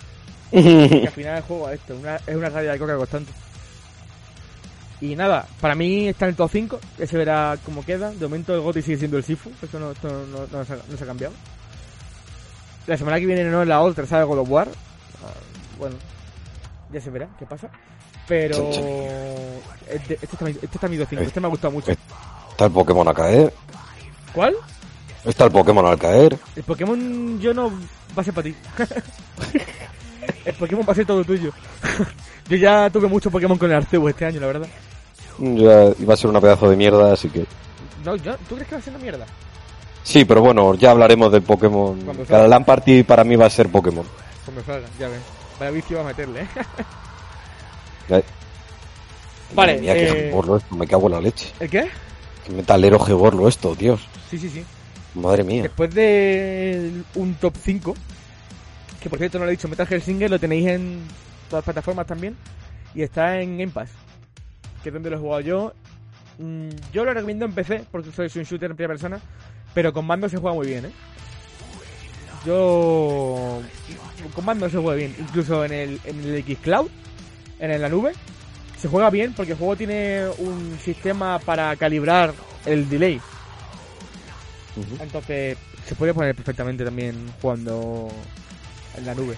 Que al final el juego es esto, una, es una raya de coca constante. Y nada, para mí está en el top 5, que se verá cómo queda. De momento el GOTY sigue siendo el Sifu, eso no, esto no, no se ha, no se ha cambiado. La semana que viene no es la otra, ¿sabes? God of War. Ah, Bueno, ya se verá qué pasa. Pero este, este está, mi- este está mi top 5, este me ha gustado mucho. Está el Pokémon a caer. ¿Cuál? Está el Pokémon al caer. El Pokémon yo no va a ser para ti. el Pokémon va a ser todo tuyo. yo ya tuve mucho Pokémon con el Arceus este año, la verdad. Ya iba a ser una pedazo de mierda, así que. No, yo, ¿Tú crees que va a ser una mierda? Sí, pero bueno, ya hablaremos del Pokémon. Cada. LAN Party para mí va a ser Pokémon. Cuando salga, ya ves. Vaya vicio va a meterle, ¿eh? Vale, mía, eh, geborlo esto, me cago en la leche. ¿El qué? Qué metalero geborlo esto, Dios. Sí, sí, sí. Madre mía. Después de un top 5, que por cierto no lo he dicho, Metal Gear Single lo tenéis en todas las plataformas también, y está en Game Pass, que es donde lo he jugado yo. Mm, Yo lo recomiendo en PC, porque soy un shooter en primera persona, pero con mando se juega muy bien, ¿eh? Yo... Con mando se juega bien, incluso en el, en el Xcloud, en la nube, se juega bien porque el juego tiene un sistema para calibrar el delay. Ujú. Entonces se puede poner perfectamente también jugando en la nube.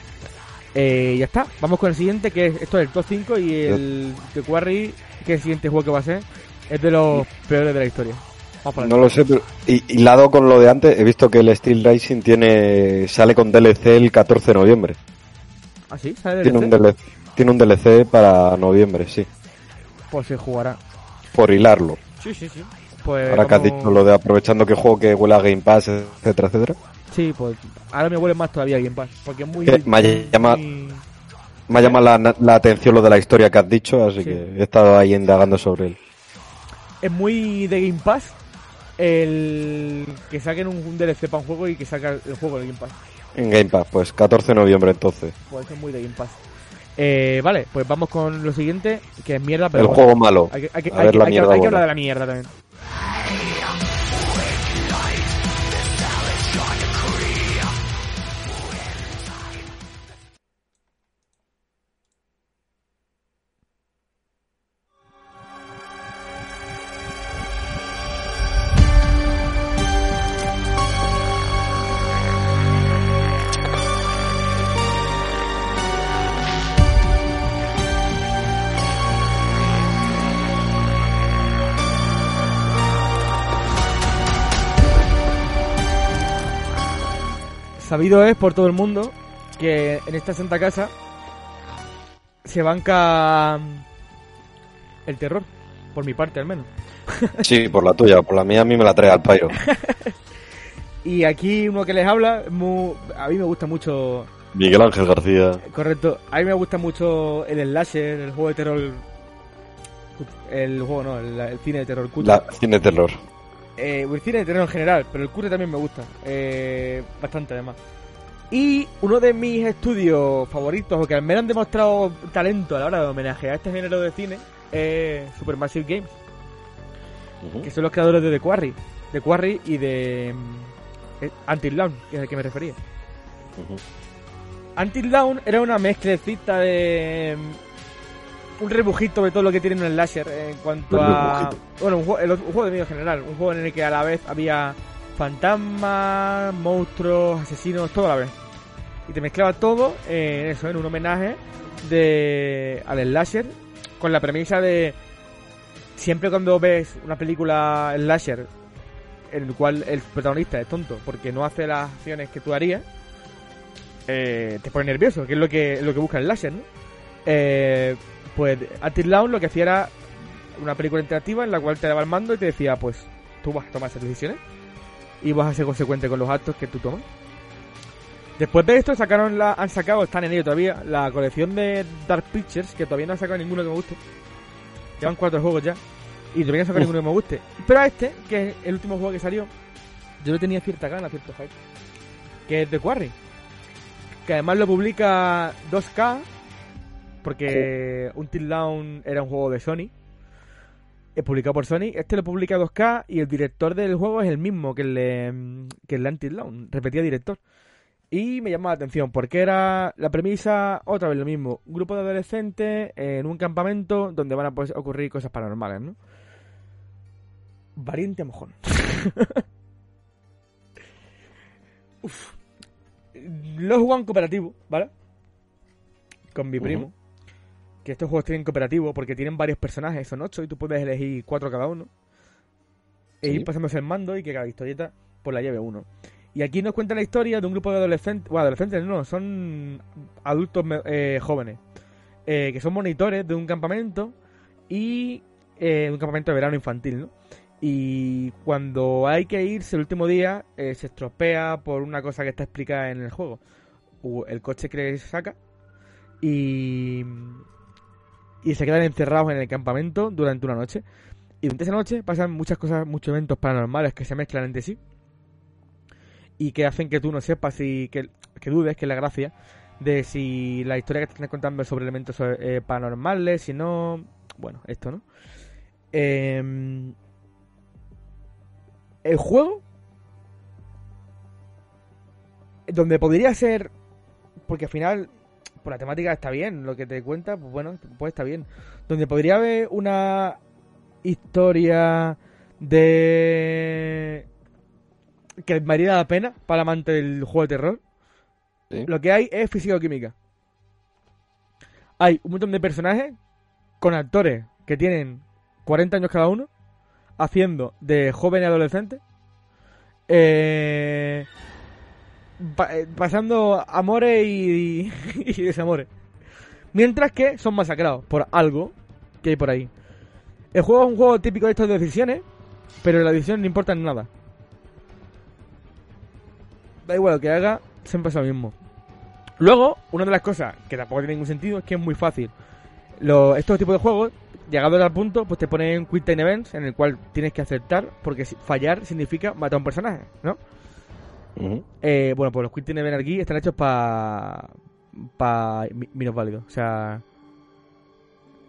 Eh, ya está, vamos con el siguiente que es esto es el top 5 y el The Quarry, que el siguiente juego que va a ser, es de los peores de la historia. Vamos para No lo sé, pero y, hilado con lo de antes, he visto que el Steel Racing tiene sale con DLC el 14 de noviembre. ¿Ah, sí? ¿Sale Tiene DLC? un, DLC, tiene un DLC para noviembre, sí. Pues se jugará. Por hilarlo. Sí, sí, sí. Pues Ahora que has dicho lo de aprovechando que juego que huele a Game Pass, etcétera, etcétera. Sí, pues ahora me huele más todavía Game Pass, porque es muy... Me llama- muy- Me ha llamado la, la atención lo de la historia que has dicho, así Sí. que he estado ahí indagando sobre él. es muy de Game Pass el que saquen un, un DLC para un juego y que saca el juego de Game Pass. En Game Pass, pues 14 de noviembre entonces. Puede ser muy de Game Pass. Eh, vale, pues vamos con lo siguiente, que es mierda, pero el bueno, juego malo. hay que, hay que- A hay ver que- la hay que- mierda hay que buena. hablar de la mierda también. Sabido es por todo el mundo que en esta santa casa se banca el terror, por mi parte al menos. Sí, por la tuya, por la mía a mí me la trae al pairo. Y aquí uno que les habla, muy- a mí me gusta mucho, Miguel Ángel García. correcto, a mí me gusta mucho el slasher, el juego de terror, el juego no, el, el cine de terror cutre. La cine terror. Eh, el cine de terror en general, pero el cutre también me gusta. Eh, bastante además. Y uno de mis estudios favoritos, o que me han demostrado talento a la hora de homenajear a este género de cine, es Supermassive Games, que son los creadores de The Quarry. The Quarry y de mm, eh, Until Dawn, que es al que me refería. Ujú. Until Dawn era una mezclecita de. Un rebujito de todo lo que tiene un slasher en cuanto a. Bueno, un juego, el un juego de miedo en general. Un juego en el que a la vez había fantasmas, monstruos, asesinos, todo a la vez. Y te mezclaba todo en eso, en un homenaje de al slasher, con la premisa de. Siempre cuando ves una película slasher en el cual el protagonista es tonto porque no hace las acciones que tú harías, eh, te pone nervioso, que es lo que, lo que busca el láser, ¿no? Eh, pues Until Dawn lo que hacía era una película interactiva en la cual te daba el mando y te decía, pues tú vas a tomar esas decisiones y vas a ser consecuente con los actos que tú tomas. Después de esto sacaron la, han sacado, están en ello todavía, la colección de Dark Pictures, que todavía no han sacado ninguno que me guste. Llevan cuatro juegos ya. Y todavía no han sacado ninguno que me guste. Pero a este, que es el último juego que salió, yo le tenía cierta gana, cierto hype. Que es The Quarry. Que además lo publica 2K. Porque Until Dawn era un juego de Sony. Es publicado por Sony. Este lo publica 2K y el director del juego es el mismo que el de, que el de Until Dawn. Repetía director. Y me llamó la atención porque era la premisa, otra vez lo mismo. Un grupo de adolescentes en un campamento donde van a pues, ocurrir cosas paranormales, ¿no? Valiente mojón. Uf. Lo he jugado en cooperativo, ¿vale? Con mi primo. Que estos juegos tienen cooperativo porque tienen varios personajes, son ocho, y tú puedes elegir cuatro cada uno. E ir pasándose el mando y que cada historieta pues la lleve uno. Y aquí nos cuenta la historia de un grupo de adolescentes, bueno, adolescentes no, son adultos eh, jóvenes, eh, que son monitores de un campamento y eh, un campamento de verano infantil, ¿no? Y cuando hay que irse el último día, se estropea por una cosa que está explicada en el juego. El coche que saca y, y se quedan encerrados en el campamento durante una noche. Y durante esa noche pasan muchas cosas, muchos eventos paranormales que se mezclan entre sí y que hacen que tú no sepas y que, que dudes, que es la gracia, de si la historia que te están contando es sobre elementos eh, paranormales, si no... Bueno, esto, ¿no? Em, el juego, donde podría ser, porque al final, por la temática está bien, lo que te cuenta, pues bueno, pues está bien. Donde podría haber una historia de que me haría la pena para el amante del juego de terror. Sí. Lo que hay es físico-química. Hay un montón de personajes con actores que tienen 40 años cada uno, haciendo de joven y adolescente, eh, pasando amores y, y desamores. Mientras que son masacrados por algo que hay por ahí. El juego es un juego típico de estas decisiones, pero la decisión no importa en nada. Da igual lo que haga, siempre es lo mismo. Luego, una de las cosas que tampoco tiene ningún sentido es que es muy fácil. Lo- estos tipos de juegos, llegados al punto, pues te ponen Quick Time Events en el cual tienes que aceptar, porque fallar significa matar a un personaje, ¿no? Eh, bueno, pues los Quick Time Events aquí están hechos para para menos válidos. O sea,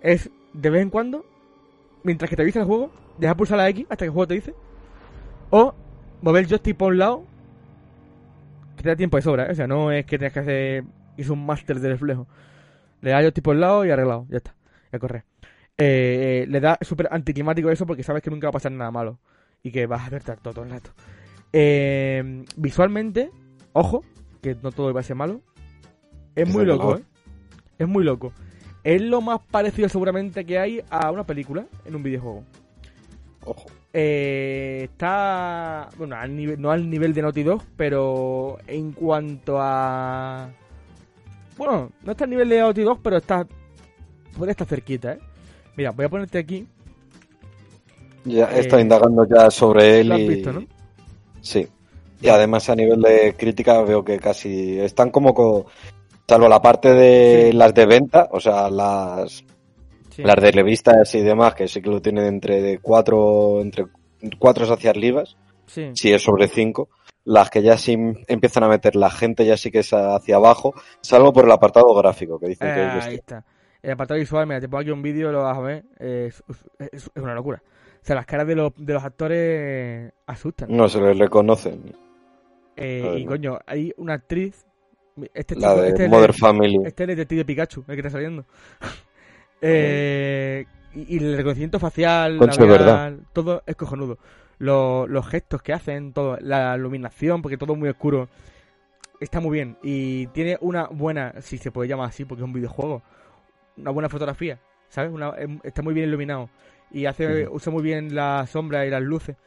es de vez en cuando, mientras que te avisa el juego, deja pulsar la X hasta que el juego te dice, o mover el joystick por un lado, que te da tiempo de sobra, ¿eh? o sea, no es que tengas que hacer, hizo un máster de reflejo. Le da el joystick por un lado y arreglado, ya está, ya corre. Eh, eh, le da súper anticlimático eso porque sabes que nunca va a pasar nada malo y que vas a ver todo, todo el rato. Eh, visualmente, ojo, que no todo va a ser malo. Es muy loco. ¿eh? Es muy loco. Es lo más parecido seguramente que hay a una película en un videojuego. Ojo. Eh, está, bueno, al nivel, no al nivel de Naughty Dog, pero en cuanto a... Bueno, no está al nivel de Naughty Dog, pero está... Puede estar cerquita, ¿eh? Mira, voy a ponerte aquí. Ya Eh, he estado indagando ya sobre él Lo has y... visto, ¿no? Sí. Y además a nivel de crítica veo que casi están como co- salvo la parte de Sí. las de venta, o sea, las Sí. las de revistas y demás, que sí que lo tienen entre de cuatro, entre cuatro hacia arriba, Sí. si es sobre cinco. Las que ya sí empiezan a meter la gente ya sí que es hacia abajo, salvo por el apartado gráfico, que dicen que es ahí está. El apartado visual, mira, te pongo aquí un vídeo, lo vas a ver. Es, es- es una locura. O sea, las caras de los, de los actores asustan. No se les reconocen. Eh, y coño, hay una actriz Este La chico- de este es Mother el- Family. Este es el detective Pikachu, el que está saliendo. Eh, y, y el reconocimiento facial, Concho, labial, todo es cojonudo. Lo- los gestos que hacen, todo, la iluminación, porque todo es muy oscuro, está muy bien. Y tiene una buena, si se puede llamar así, porque es un videojuego, una buena fotografía, ¿sabes? Una- em- está muy bien iluminado. Y hace, usa muy bien la sombra y las luces.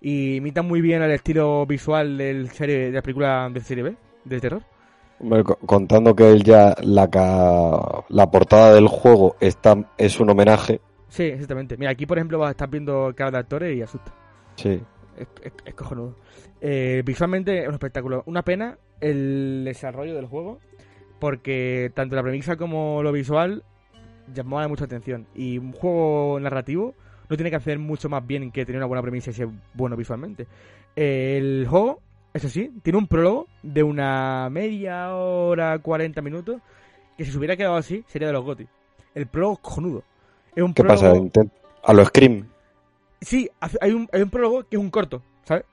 Y imita muy bien el estilo visual del serie, de la película de serie B, de terror. Hombre, co- Contando que él ya la, ca- la portada del juego está es un homenaje. Sí, exactamente. Mira, aquí por ejemplo vas a estar viendo cara de actores y asusta. Sí. Es, es- es cojonudo. Eh, visualmente es un espectáculo. Una pena el desarrollo del juego, porque tanto la premisa como lo visual llamaba mucha atención. Y un juego narrativo no tiene que hacer mucho más bien que tener una buena premisa y ser bueno visualmente. El juego, eso sí, tiene un prólogo de una media hora, 40 minutos, que si se hubiera quedado así, sería de los GOTY. El prólogo cojonudo. Es un ¿Qué prólogo... pasa? A lo Scream. Sí, hay un, hay un prólogo que es un corto, ¿sabes?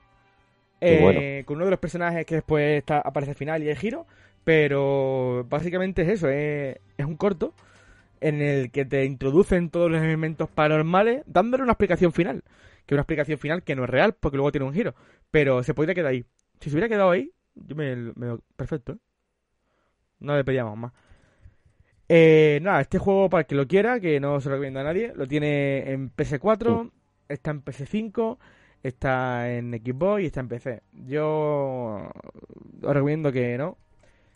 Eh, bueno. Con uno de los personajes que después está, aparece al final y el giro, pero básicamente es eso, es, es un corto en el que te introducen todos los elementos paranormales dándole una explicación final, que es una explicación final que no es real porque luego tiene un giro, pero se podría quedar ahí. Si se hubiera quedado ahí, yo me, me- perfecto, ¿eh? No le pedíamos más. Eh, nada, este juego para el que lo quiera, que no se lo recomiendo a nadie, lo tiene en PS4, está en PS5, está en Xbox y está en PC. Yo os recomiendo que no,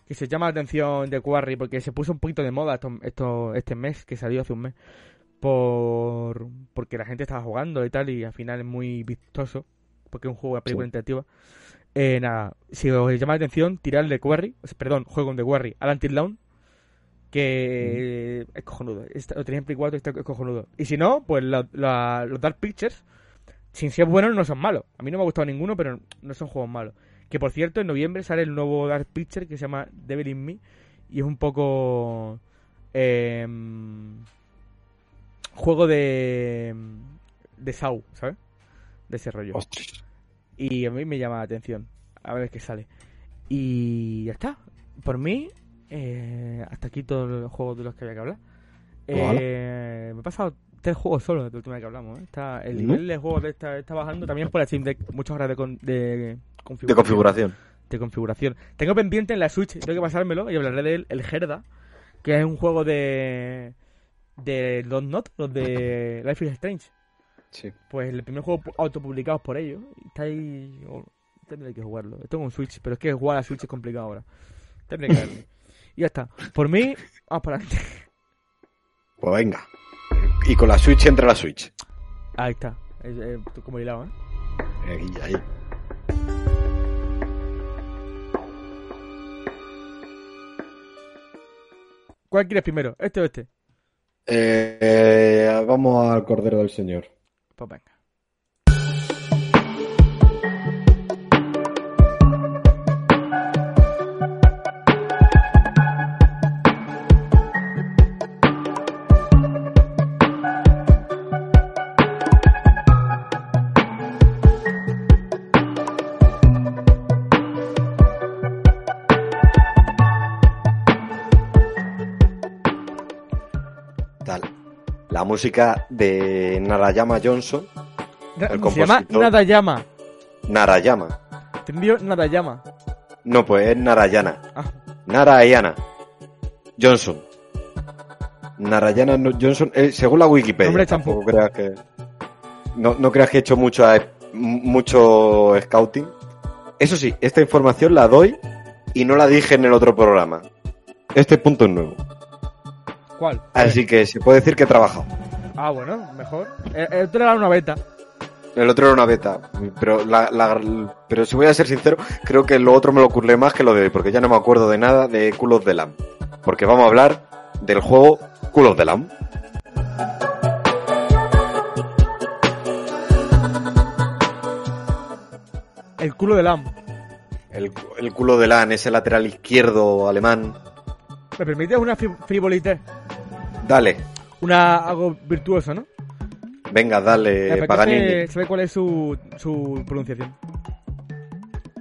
que se llama la atención de Quarry porque se puso un poquito de moda esto, esto- este mes, que salió hace un mes, por porque la gente estaba jugando y tal y al final es muy vistoso, porque es un juego de película Sí. interactiva. Eh, nada, si os llama la atención, tirar de Quarry, perdón, juego de Quarry al Until Dawn, que es cojonudo. Lo tenéis en Play 4 y está es cojonudo. Y si no, pues la- la- los Dark Pictures, sin ser buenos, no son malos. A mí no me ha gustado ninguno, pero no son juegos malos. Que por cierto, en noviembre sale el nuevo Dark Picture que se llama Devil in Me. Y es un poco. em, juego de. de Saw, ¿sabes? De ese rollo. Ostras. Y a mí me llama la atención. A ver qué sale. Y ya está. Por mí, eh, hasta aquí todos los juegos de los que había que hablar. Eh, me he pasado tres juegos solo de la última vez que hablamos. ¿eh? Está, el nivel de juegos de esta, está bajando también por el Steam Deck. Muchas horas de, con- de configuración. De configuración. de configuración. Tengo pendiente en la Switch, tengo que pasármelo y hablaré de él, el Gerda, que es un juego de. de los Not, los de Life is Strange. Sí. Pues el primer juego pu- autopublicado por ellos. Está ahí. oh, tendré que jugarlo. Tengo un Switch, pero es que jugar a Switch es complicado ahora. Tendré que darle. y ya está. Por mí, vamos para adelante. Pues venga. Y con la Switch entra la Switch. Ahí está. Es, es como hilado, ¿eh? Ahí, ahí. ¿Cuál quieres primero? ¿Este o este? Eh, eh, vamos al Cordero del Señor. Pues venga. Música de Narayama Johnson. El se llama compositor. Nadayama. Narayama. ¿Entendido? Nadayama. No, pues es Narayana. Ah, Narayana. Johnson. Narayana Johnson, eh, según la Wikipedia. Nombre tampoco champú. creas que. No, no creas que he hecho mucho, a- mucho scouting. Eso sí, esta información la doy y no la dije en el otro programa. Este punto es nuevo. Así que se puede decir que he trabajado. Ah, bueno, mejor. Eh, eh, Esto era una beta. El otro era una beta, pero la, la- pero si voy a ser sincero, creo que lo otro me lo curlé más que lo de hoy, porque ya no me acuerdo de nada de Cool of the Lamb. Porque vamos a hablar del juego Cool of the Lamb. El culo del AM. El, el culo de LAN, ese lateral izquierdo alemán. ¿Me permites una fri- frivolité? Dale, Una, algo virtuoso, ¿no? venga, dale, apetece Paganini. saber cuál es su, su pronunciación.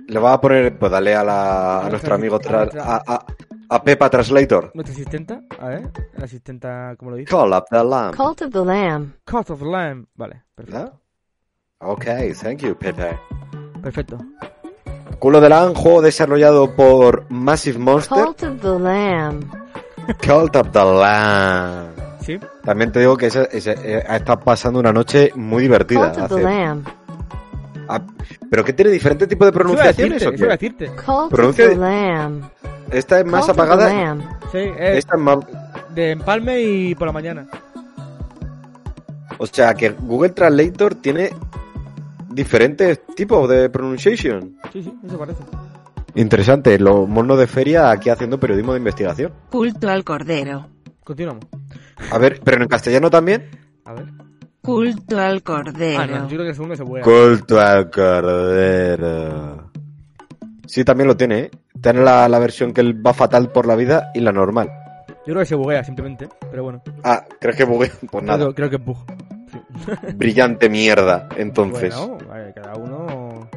Le va a poner, pues dale a, la, a A nuestro amigo, a tra- a, a, a Pepa Translator. Nuestra asistenta, a ver, la asistenta, ¿cómo lo dice? Call up the lamb. Cult of the Lamb. Cut of the Lamb. Vale, perfecto. ¿No? Ok, thank you, Pepe. Perfecto. Culo de Lamb, juego desarrollado por Massive Monster. Cult of the Lamb. Cult of the Lamb. Sí. También te digo que ese, ese, eh, está pasando una noche muy divertida. Cult of the Lamb. Ah, pero que tiene diferentes tipos de pronunciaciones. decirte, ¿o eso iba a qué? decirte. Cult of Pronuncia- the Lamb. Esta es más Cult of the apagada. Lamb. Sí, es Esta es más. de empalme y por la mañana. O sea que Google Translator tiene diferentes tipos de pronunciation. Sí, sí, eso parece. Interesante, los monos de feria aquí haciendo periodismo de investigación. Culto al cordero. Continuamos. A ver, pero en castellano también. A ver. Culto al cordero. Ah, no, yo creo que segundo se puede. Culto al cordero. Sí, también lo tiene, ¿eh? Tiene la, la versión que él va fatal por la vida y la normal. Yo creo que se buguea simplemente, pero bueno. Ah, ¿crees que buguea? Pues nada. Creo, creo que es bug. Brillante mierda, entonces. Bueno, eh, cada uno...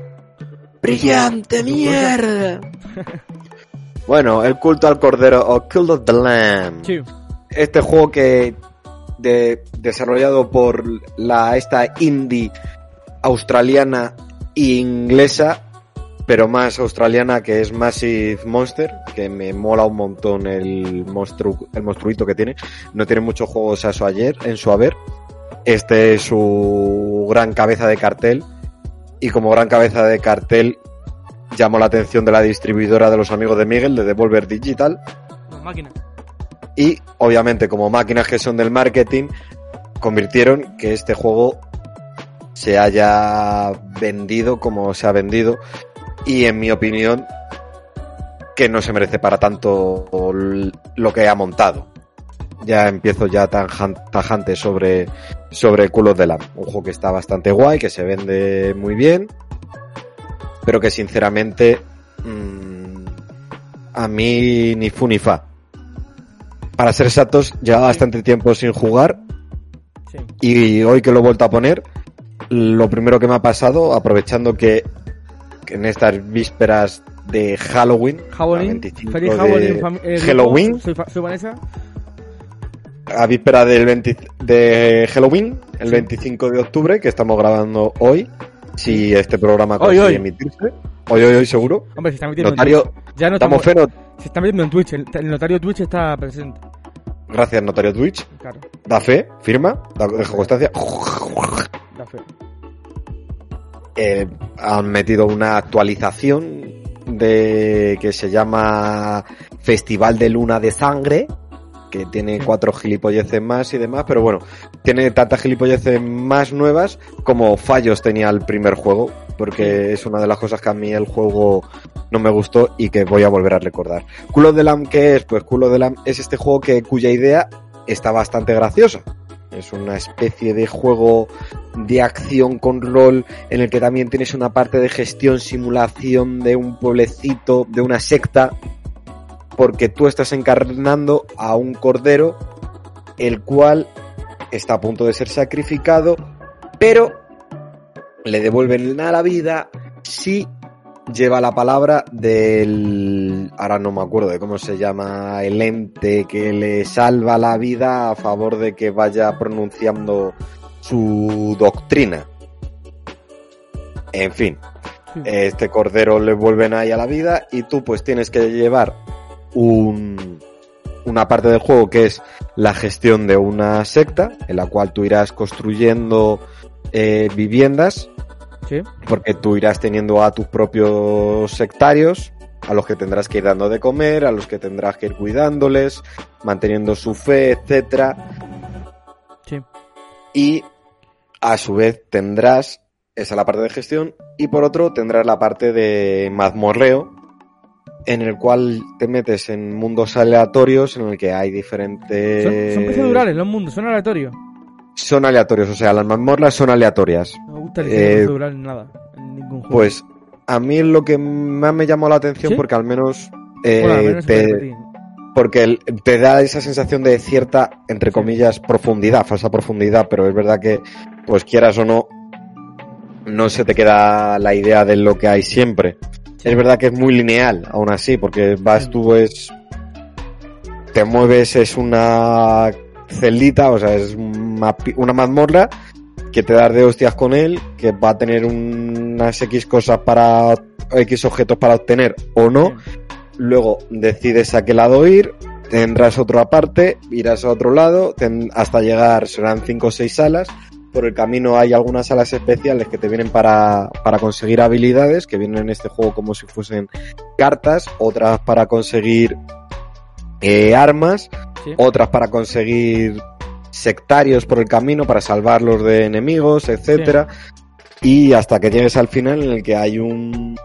¡Brillante mierda! Bueno, el culto al cordero o Cult of the Lamb. Sí. Este juego que de, desarrollado por la esta indie australiana e inglesa, pero más australiana que es Massive Monster, que me mola un montón el monstru, el monstruito que tiene. No tiene muchos juegos a su ayer, en su haber. Este es su gran cabeza de cartel. Y como gran cabeza de cartel, llamó la atención de la distribuidora de los amigos de Miguel, de Devolver Digital. Las máquinas. Y obviamente, como máquinas que son del marketing, convirtieron que este juego se haya vendido como se ha vendido. Y en mi opinión, que no se merece para tanto lo que ha montado. Ya empiezo ya tan jan- tajante sobre, sobre Culos de Lam. Un juego que está bastante guay, que se vende muy bien. Pero que sinceramente, mm, a mí ni fu ni fa. Para ser exactos, lleva bastante tiempo sin jugar Sí. y hoy que lo he vuelto a poner, lo primero que me ha pasado, aprovechando que, que en estas vísperas de Halloween, la Halloween. 25 Feliz Halloween. eh. Halloween, soy Vanessa. A víspera del 20 de Halloween, el Sí. 25 de octubre, que estamos grabando hoy, si este programa consigue hoy. emitirse. Hoy, hoy, hoy, seguro. Hombre, se está metiendo Notario, en Twitch. Ya no estamos estamos... Se está metiendo en Twitch. El, el notario Twitch está presente. Gracias, notario Twitch. Claro. Da fe, firma, da, deja constancia. Da fe. eh, han metido una actualización de que se llama Festival de Luna de Sangre, que tiene cuatro gilipolleces más y demás, pero bueno, tiene tantas gilipolleces más nuevas como fallos tenía el primer juego, porque es una de las cosas que a mí el juego no me gustó y que voy a volver a recordar. Culo de Lam, ¿qué es? Pues Culo de Lam es este juego que cuya idea está bastante graciosa. Es una especie de juego de acción con rol en el que también tienes una parte de gestión, simulación de un pueblecito, de una secta, porque tú estás encarnando a un cordero, el cual está a punto de ser sacrificado, pero le devuelven a la vida si lleva la palabra del... Ahora no me acuerdo de cómo se llama el ente que le salva la vida a favor de que vaya pronunciando su doctrina. En fin, Sí. este cordero le vuelven ahí a la vida y tú pues tienes que llevar un, una parte del juego que es la gestión de una secta en la cual tú irás construyendo eh, viviendas Sí. porque tú irás teniendo a tus propios sectarios a los que tendrás que ir dando de comer, a los que tendrás que ir cuidándoles, manteniendo su fe, etcétera Sí. y a su vez tendrás esa la parte de gestión y por otro tendrás la parte de mazmorreo en el cual te metes en mundos aleatorios en el que hay diferentes Son, son procedurales los mundos, son aleatorios. son aleatorios o sea las mazmorras son aleatorias No me gusta el Eh, procedural en nada. En ningún juego. pues a mí lo que más me llamó la atención ¿Sí? porque al menos, eh, Bueno, al menos te- porque te da esa sensación de cierta entre comillas profundidad falsa profundidad pero es verdad que pues quieras o no no se te queda la idea de lo que hay siempre Es verdad que es muy lineal, aún así, porque vas tú es... Te mueves, es una celdita, o sea, es una, mazmorra que te das de hostias con él, que va a tener unas X cosas para... X objetos para obtener o no. Luego decides a qué lado ir, tendrás otra parte, irás a otro lado, ten- hasta llegar serán cinco o seis salas. Por el camino hay algunas salas especiales que te vienen para, para conseguir habilidades, que vienen en este juego como si fuesen cartas, otras para conseguir eh, armas, Sí. otras para conseguir sectarios por el camino, para salvarlos de enemigos, etcétera. Y hasta que llegues al final en el que hay un,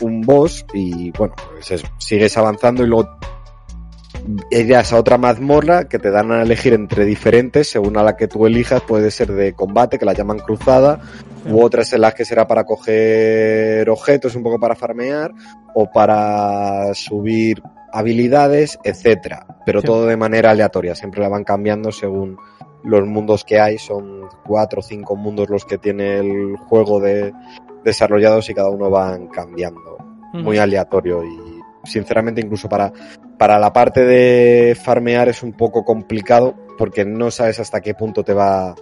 un boss y bueno, pues eso, sigues avanzando y luego irás a otra mazmorra que te dan a elegir entre diferentes, según a la que tú elijas, puede ser de combate, que la llaman cruzada, u otras en las que será para coger objetos, un poco para farmear, o para subir habilidades, etcétera. Pero Sí. todo de manera aleatoria, siempre la van cambiando según los mundos que hay, son cuatro o cinco mundos los que tiene el juego de desarrollados y cada uno van cambiando muy aleatorio y sinceramente incluso para, para la parte de farmear es un poco complicado porque no sabes hasta qué punto te va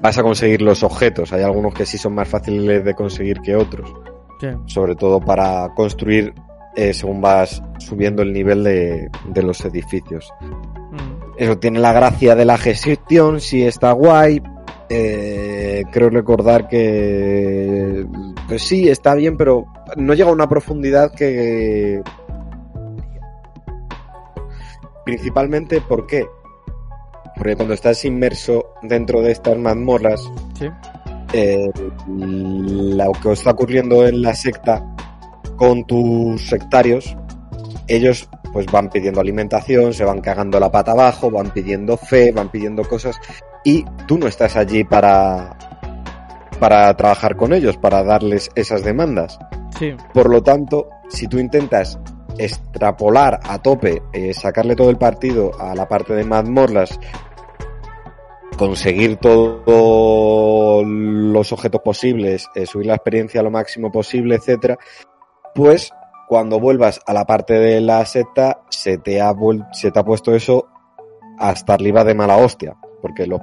vas a conseguir los objetos. Hay algunos que sí son más fáciles de conseguir que otros, Sí. sobre todo para construir eh, según vas subiendo el nivel de, de los edificios. Mm. Eso tiene la gracia de la gestión, sí está guay. Eh, creo recordar que pues sí, está bien, pero no llega a una profundidad que... Principalmente, ¿por qué? Porque cuando estás inmerso dentro de estas mazmorras, Sí. eh, lo que está ocurriendo en la secta con tus sectarios, ellos pues van pidiendo alimentación, se van cagando la pata abajo, van pidiendo fe, van pidiendo cosas y tú no estás allí para para trabajar con ellos, para darles esas demandas. Sí. Por lo tanto, si tú intentas extrapolar a tope, eh, sacarle todo el partido a la parte de mazmorras, conseguir todos los objetos posibles, eh, subir la experiencia lo máximo posible, etcétera, pues cuando vuelvas a la parte de la secta, se te ha, se te ha puesto eso hasta arriba de mala hostia, porque los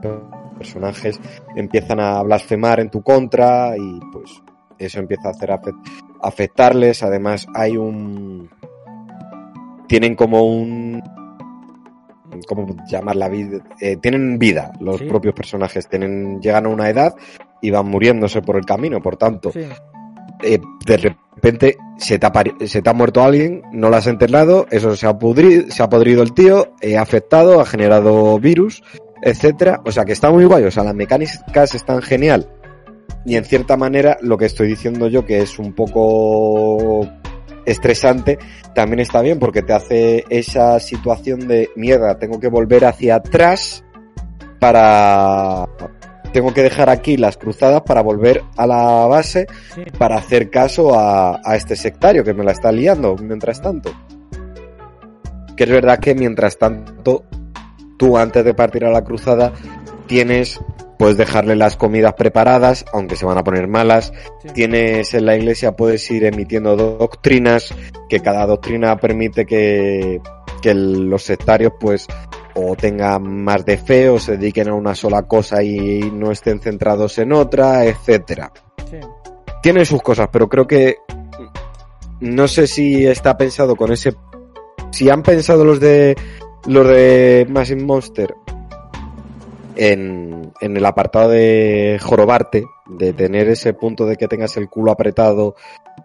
personajes empiezan a blasfemar en tu contra y pues eso empieza a hacer afect- afectarles. Además, hay un. Tienen como un. ¿Cómo llamar la vida? Eh, tienen vida, los Sí. propios personajes. Tienen, llegan a una edad y van muriéndose por el camino. Por tanto, Sí. eh, de repente se te, ha se te ha muerto alguien, no lo has enterrado, eso se ha pudrido, se ha podrido el tío, eh, ha afectado, ha generado virus, etcétera. O sea que está muy guay, o sea, las mecánicas están genial. Y en cierta manera, lo que estoy diciendo yo, que es un poco estresante, también está bien porque te hace esa situación de mierda, tengo que volver hacia atrás para... Tengo que dejar aquí las cruzadas para volver a la base Sí. para hacer caso a, a este sectario que me la está liando mientras tanto. Que es verdad que mientras tanto, tú antes de partir a la cruzada tienes, puedes dejarle las comidas preparadas, aunque se van a poner malas. Sí. Tienes en la iglesia, puedes ir emitiendo doctrinas, que cada doctrina permite que, que los sectarios pues o tengan más de fe o se dediquen a una sola cosa y no estén centrados en otra, etcétera Sí. tiene sus cosas, pero creo que no sé si está pensado con ese si han pensado los de los de Massive Monster en, en el apartado de jorobarte, de tener ese punto de que tengas el culo apretado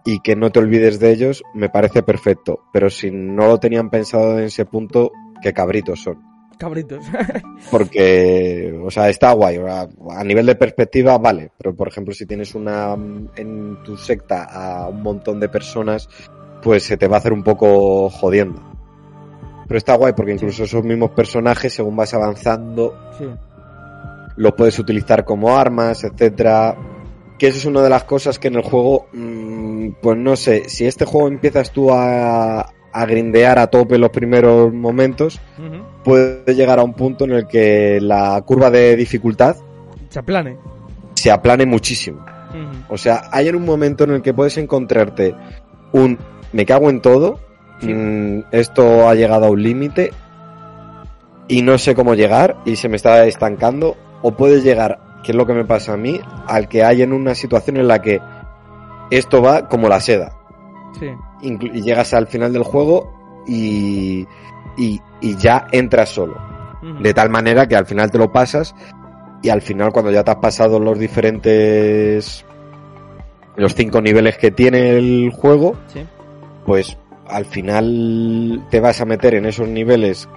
y que no te olvides de ellos, me parece perfecto. Pero si no lo tenían pensado en ese punto, qué cabritos son. Cabritos. Porque, o sea, está guay. A nivel de perspectiva, vale. Pero, por ejemplo, si tienes una en tu secta a un montón de personas, pues se te va a hacer un poco jodiendo. Pero está guay porque incluso esos mismos personajes, según vas avanzando, sí. los puedes utilizar como armas, etcétera. Que eso es una de las cosas que en el juego, mm, pues no sé, si este juego empiezas tú a, a grindear a tope los primeros momentos, puede llegar a un punto en el que la curva de dificultad Se aplane. se aplane muchísimo. O sea, hay en un momento en el que puedes encontrarte un me cago en todo, Sí. mm, esto ha llegado a un límite y no sé cómo llegar y se me está estancando, o puedes llegar, que es lo que me pasa a mí, al que hay en una situación en la que esto va como la seda. Sí. Inclu- y llegas al final del juego y, y, y ya entras solo. De tal manera que al final te lo pasas y al final cuando ya te has pasado los diferentes los cinco niveles que tiene el juego, Sí. pues al final te vas a meter en esos niveles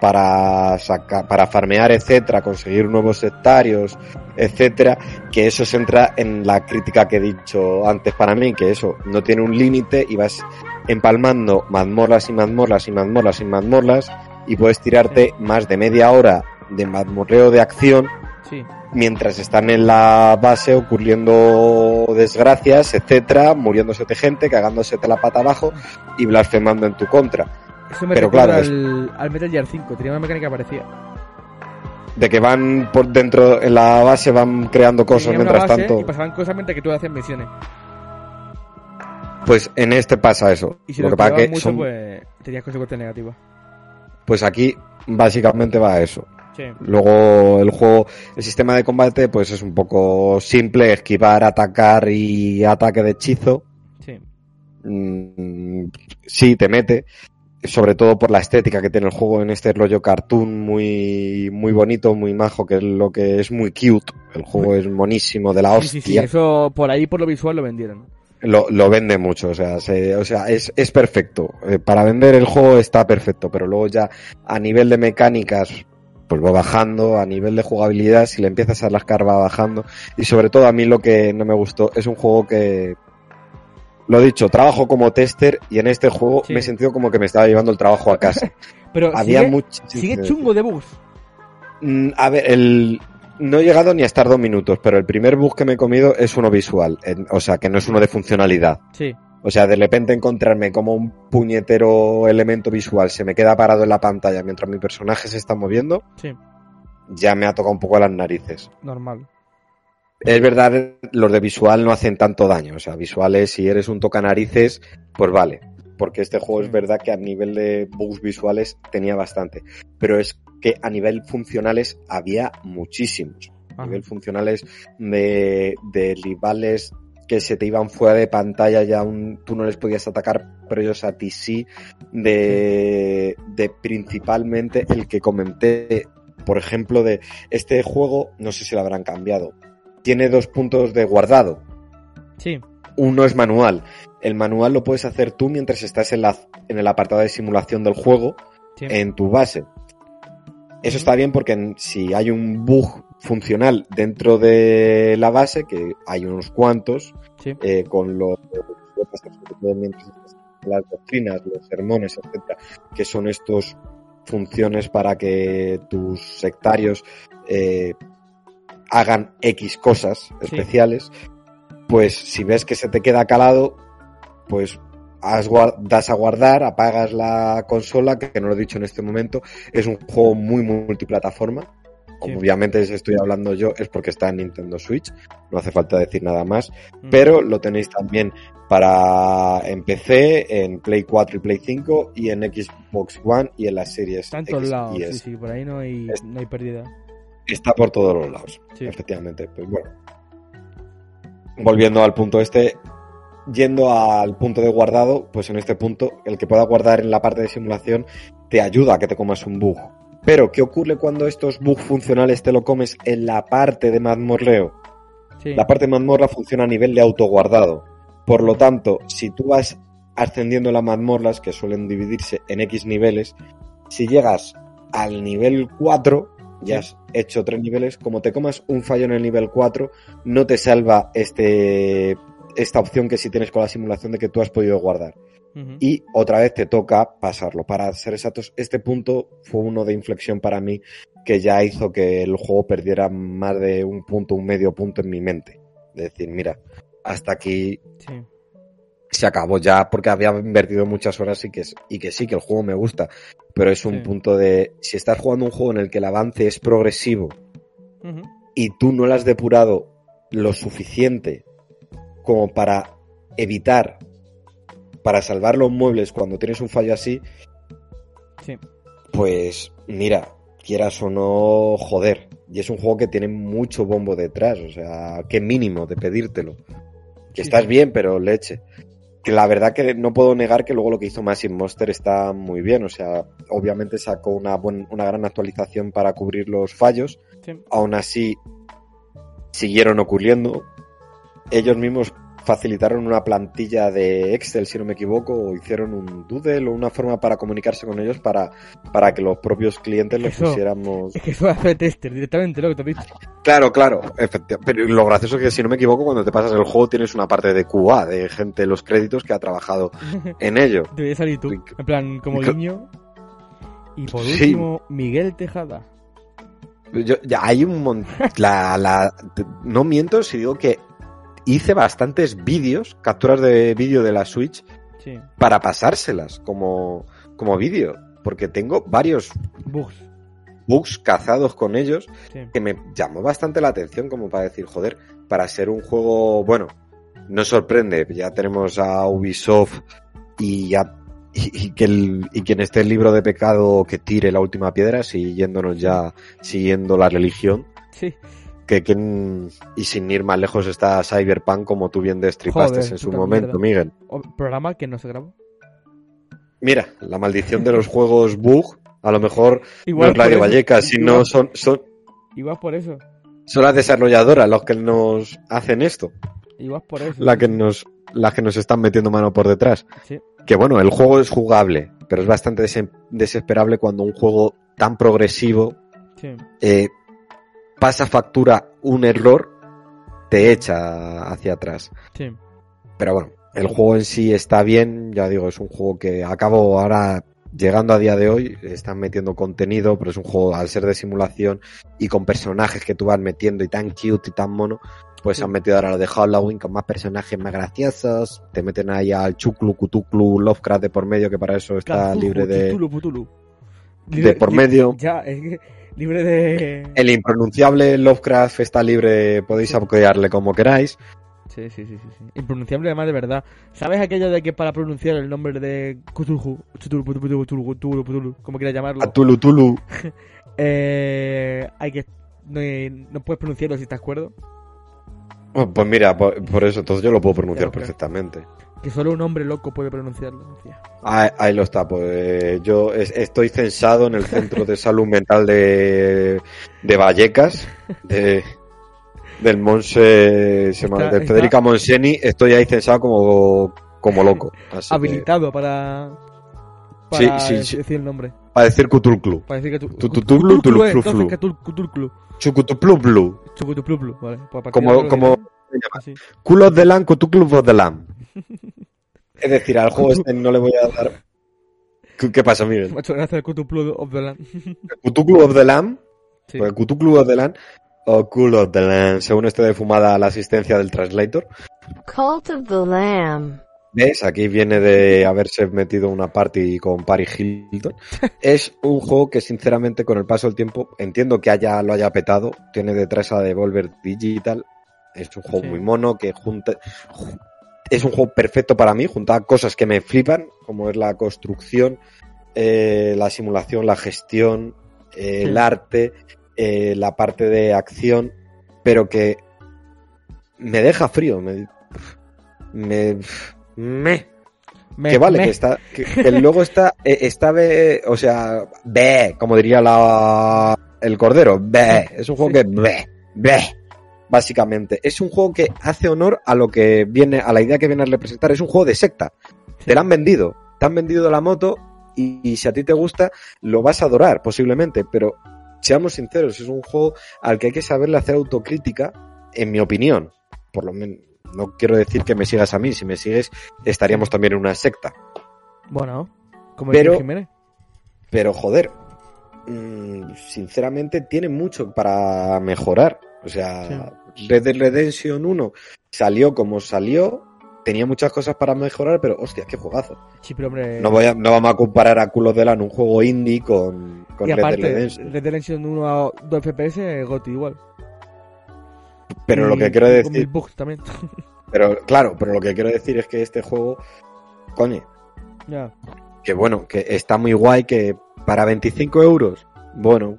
para sacar, para farmear, etcétera, conseguir nuevos sectarios, etcétera, que eso se entra en la crítica que he dicho antes para mí, que eso no tiene un límite y vas empalmando mazmorras y mazmorras y mazmorras y mazmorras y puedes tirarte más de media hora de mazmorreo de acción Sí. mientras están en la base ocurriendo desgracias, etcétera, muriéndose de gente, cagándose de la pata abajo y blasfemando en tu contra. Eso me Pero claro, al, al Metal Gear 5. Tenía una mecánica parecida. De que van por dentro, en la base van creando cosas Tenía mientras tanto. Y pasaban cosas mientras que tú haces misiones. Pues en este pasa eso. Y si Lo lo que pasa activabas que mucho, son- pues tenías consecuencias negativas. pues aquí básicamente va a eso. Sí. Luego el juego, el sistema de combate pues es un poco simple, esquivar, atacar y ataque de hechizo. Sí. Mm, sí, te mete, sobre todo por la estética que tiene el juego en este rollo cartoon muy, muy bonito, muy majo, que es lo que es muy cute. El juego es monísimo de la Sí, hostia. sí, sí. Eso por ahí, por lo visual, lo vendieron. Lo, lo vende mucho, o sea, se- o sea es, es perfecto. Eh, para vender el juego está perfecto, pero luego ya a nivel de mecánicas, pues va bajando, a nivel de jugabilidad, si le empiezas a rascar va bajando. Y sobre todo a mí lo que no me gustó es un juego que, lo dicho, trabajo como tester y en este juego Sí. me he sentido como que me estaba llevando el trabajo a casa. Pero Había sigue, mucho... sigue chungo de bugs. Mm, A ver, el... no he llegado ni a estar dos minutos, pero el primer bug que me he comido es uno visual, en- o sea, que no es uno de funcionalidad. Sí. O sea, de repente encontrarme como un puñetero elemento visual se me queda parado en la pantalla mientras mi personaje se está moviendo, Sí. ya me ha tocado un poco las narices. Normal. Es verdad, los de visual no hacen tanto daño. O sea, visuales, si eres un toca narices, pues vale. Porque este juego es verdad que a nivel de bugs visuales tenía bastante. Pero es que a nivel funcionales había muchísimos. A nivel funcionales de, de rivales que se te iban fuera de pantalla ya un, tú no les podías atacar, pero ellos a ti sí. De, de principalmente el que comenté, por ejemplo, de este juego, no sé si lo habrán cambiado. Tiene dos puntos de guardado. Sí. Uno es manual. El manual lo puedes hacer tú mientras estás en, la, en el apartado de simulación del juego sí. en tu base. Eso está bien porque si hay un bug funcional dentro de la base, que hay unos cuantos, Sí. eh, con los las doctrinas, los sermones, etcétera, que son estos funciones para que tus sectarios eh, hagan X cosas especiales, pues si ves que se te queda calado, pues has das a guardar, apagas la consola, que no lo he dicho en este momento, es un juego muy multiplataforma. Sí. Obviamente si estoy hablando yo es porque está en Nintendo Switch, no hace falta decir nada más, Mm. pero lo tenéis también para en PC, en Play 4 y Play 5 y en Xbox One y en las series todos X lados. y Sí, sí. Por ahí no hay, Es- no hay pérdida. Está por todos los lados, Sí. efectivamente. Pues bueno, volviendo al punto este, yendo al punto de guardado, pues en este punto, el que pueda guardar en la parte de simulación te ayuda a que te comas un bug. Pero, ¿qué ocurre cuando estos bugs funcionales te lo comes en la parte de mazmorreo? Sí. La parte de mazmorra funciona a nivel de autoguardado. Por lo tanto, si tú vas ascendiendo las mazmorras, que suelen dividirse en X niveles, si llegas al nivel 4, ya has hecho tres niveles, como te comas un fallo en el nivel 4, no te salva este, esta opción que si tienes con la simulación de que tú has podido guardar. Y otra vez te toca pasarlo. Para ser exactos, este punto fue uno de inflexión para mí que ya hizo que el juego perdiera más de un punto, un medio punto en mi mente. De decir, mira, hasta aquí Sí. se acabó ya porque había invertido muchas horas y que, es- y que sí, que el juego me gusta. Pero es un Sí. punto de, si estás jugando un juego en el que el avance es progresivo y tú no lo has depurado lo suficiente como para evitar, para salvar los muebles cuando tienes un fallo así, Sí. pues mira, quieras o no, joder. Y es un juego que tiene mucho bombo detrás, o sea, qué mínimo de pedírtelo. Que Sí, estás sí. bien, pero leche. Que la verdad que no puedo negar que luego lo que hizo Massive Monster está muy bien, o sea, obviamente sacó una, buen- una gran actualización para cubrir los fallos, aún así siguieron ocurriendo. Ellos mismos facilitaron una plantilla de Excel, si no me equivoco, o hicieron un doodle o una forma para comunicarse con ellos para, para que los propios clientes les pusiéramos... Es que eso hace tester directamente, lo que te he dicho. Claro, claro, efectivamente. Pero lo gracioso es que, si no me equivoco, cuando te pasas el juego tienes una parte de QA, de gente en los créditos que ha trabajado en ello. Debería salir tú, en plan, como guiño. Y por Sí. último, Miguel Tejada. Yo, ya hay un montón. La, la, no miento si digo que hice bastantes vídeos, capturas de vídeo de la Switch, Sí. para pasárselas como, como vídeo. Porque tengo varios Bugs. bugs cazados con ellos Sí. que me llamó bastante la atención como para decir, joder, para ser un juego, bueno, no sorprende, ya tenemos a Ubisoft y ya y, y que el, y quien esté el libro de pecado que tire la última piedra, siguiéndonos ya, siguiendo la religión, Sí. Que, quien- y sin ir más lejos está Cyberpunk como tú bien destripaste Joder, en su momento, mierda. Miguel. O- programa que no se grabó. Mira, la maldición de los juegos bug, a lo mejor no Igual es Radio eso. Vallecas, sino son, son, Igual por eso. son las desarrolladoras los que nos hacen esto. Igual por eso. la que nos las que nos están metiendo mano por detrás. Sí. Que bueno, el juego es jugable, pero es bastante dese- desesperable cuando un juego tan progresivo Sí. eh, pasa factura un error, te echa hacia atrás. Sí. Pero bueno, el juego en sí está bien, ya digo, es un juego que acabo ahora llegando a día de hoy, están metiendo contenido, pero es un juego al ser de simulación y con personajes que tú vas metiendo y tan cute y tan mono, pues Sí. han metido ahora lo de Halloween con más personajes más graciosos, te meten ahí al Chuklu, Kutuklu, Lovecraft de por medio, que para eso está Cthulhu, libre de, Cthulhu, Cthulhu. de por medio. Ya, es que libre de... El impronunciable Lovecraft está libre, podéis apoyarle como queráis. Sí, sí, sí, sí, sí. Impronunciable además de verdad. ¿Sabes aquello de que para pronunciar el nombre de Cthulhu, como quieras llamarlo, Tulu Tulu. eh, hay que... No, no puedes pronunciarlo si estás cuerdo. Oh, Pues mira, por, por eso, entonces yo lo puedo pronunciar perfectamente. Que solo un hombre loco puede pronunciarlo. decía. Ahí, ahí lo está, pues yo es- estoy censado en el Centro de Salud Mental de, de Vallecas, de, del Monse, Está- de está- Federica Monseni, estoy ahí censado como, como loco. Así que, Habilitado para... Sí, Para sí, sí. decir el nombre. para decir Cutulclu. Para decir Cthulhu. Chucutuplublu. Chucutupluplu, vale. Pues Como, como culos de lam, cutuclubos de lam. Es decir, al juego este no le voy a dar... ¿Qué, qué pasa, Miguel? Muchas gracias, Cthulhu of the Land. Cutulclu of the lamb Sí. Pues Cthulhu of the Land o Cool of the Land, según esté de fumada la asistencia del translator. Cult of the Lamb. ¿Ves? Aquí viene de haberse metido una party con Paris Hilton. es un juego que sinceramente con el paso del tiempo entiendo que haya, lo haya petado. Tiene detrás a Devolver Digital. Es un juego Sí. muy mono que junta... Es un juego perfecto para mí, junta cosas que me flipan, como es la construcción, eh, la simulación, la gestión, eh, el arte, eh, la parte de acción, pero que me deja frío, me, me, me, Me- que vale, me- que está, que, que luego está, eh, está, be- o sea, be, como diría la, el cordero, be, es un juego Sí. que be, be, básicamente. Es un juego que hace honor a lo que viene, a la idea que viene a representar. Es un juego de secta. Te la han vendido, te han vendido la moto y, y si a ti te gusta, lo vas a adorar, posiblemente, pero seamos sinceros, es un juego al que hay que saberle hacer autocrítica, en mi opinión. Por lo menos, no quiero decir que me sigas a mí, si me sigues, estaríamos también en una secta. Bueno, como Pero- dice Jiménez. Pero joder, mm, sinceramente tiene mucho para mejorar. O sea, Red Dead Redemption 1 salió como salió, tenía muchas cosas para mejorar, pero hostia, qué juegazo. Sí, pero hombre... No, voy a, no vamos a comparar a Culos de Lan, un juego indie, con, con y Red Dead aparte, Redemption. Red Dead Redemption 1 a 2 FPS, Goti igual. Pero Y- lo que quiero Con decir, bugs también. Pero claro, pero lo que quiero decir es que este juego, coño, Ya. que bueno, que está muy guay, que para 25 euros, bueno,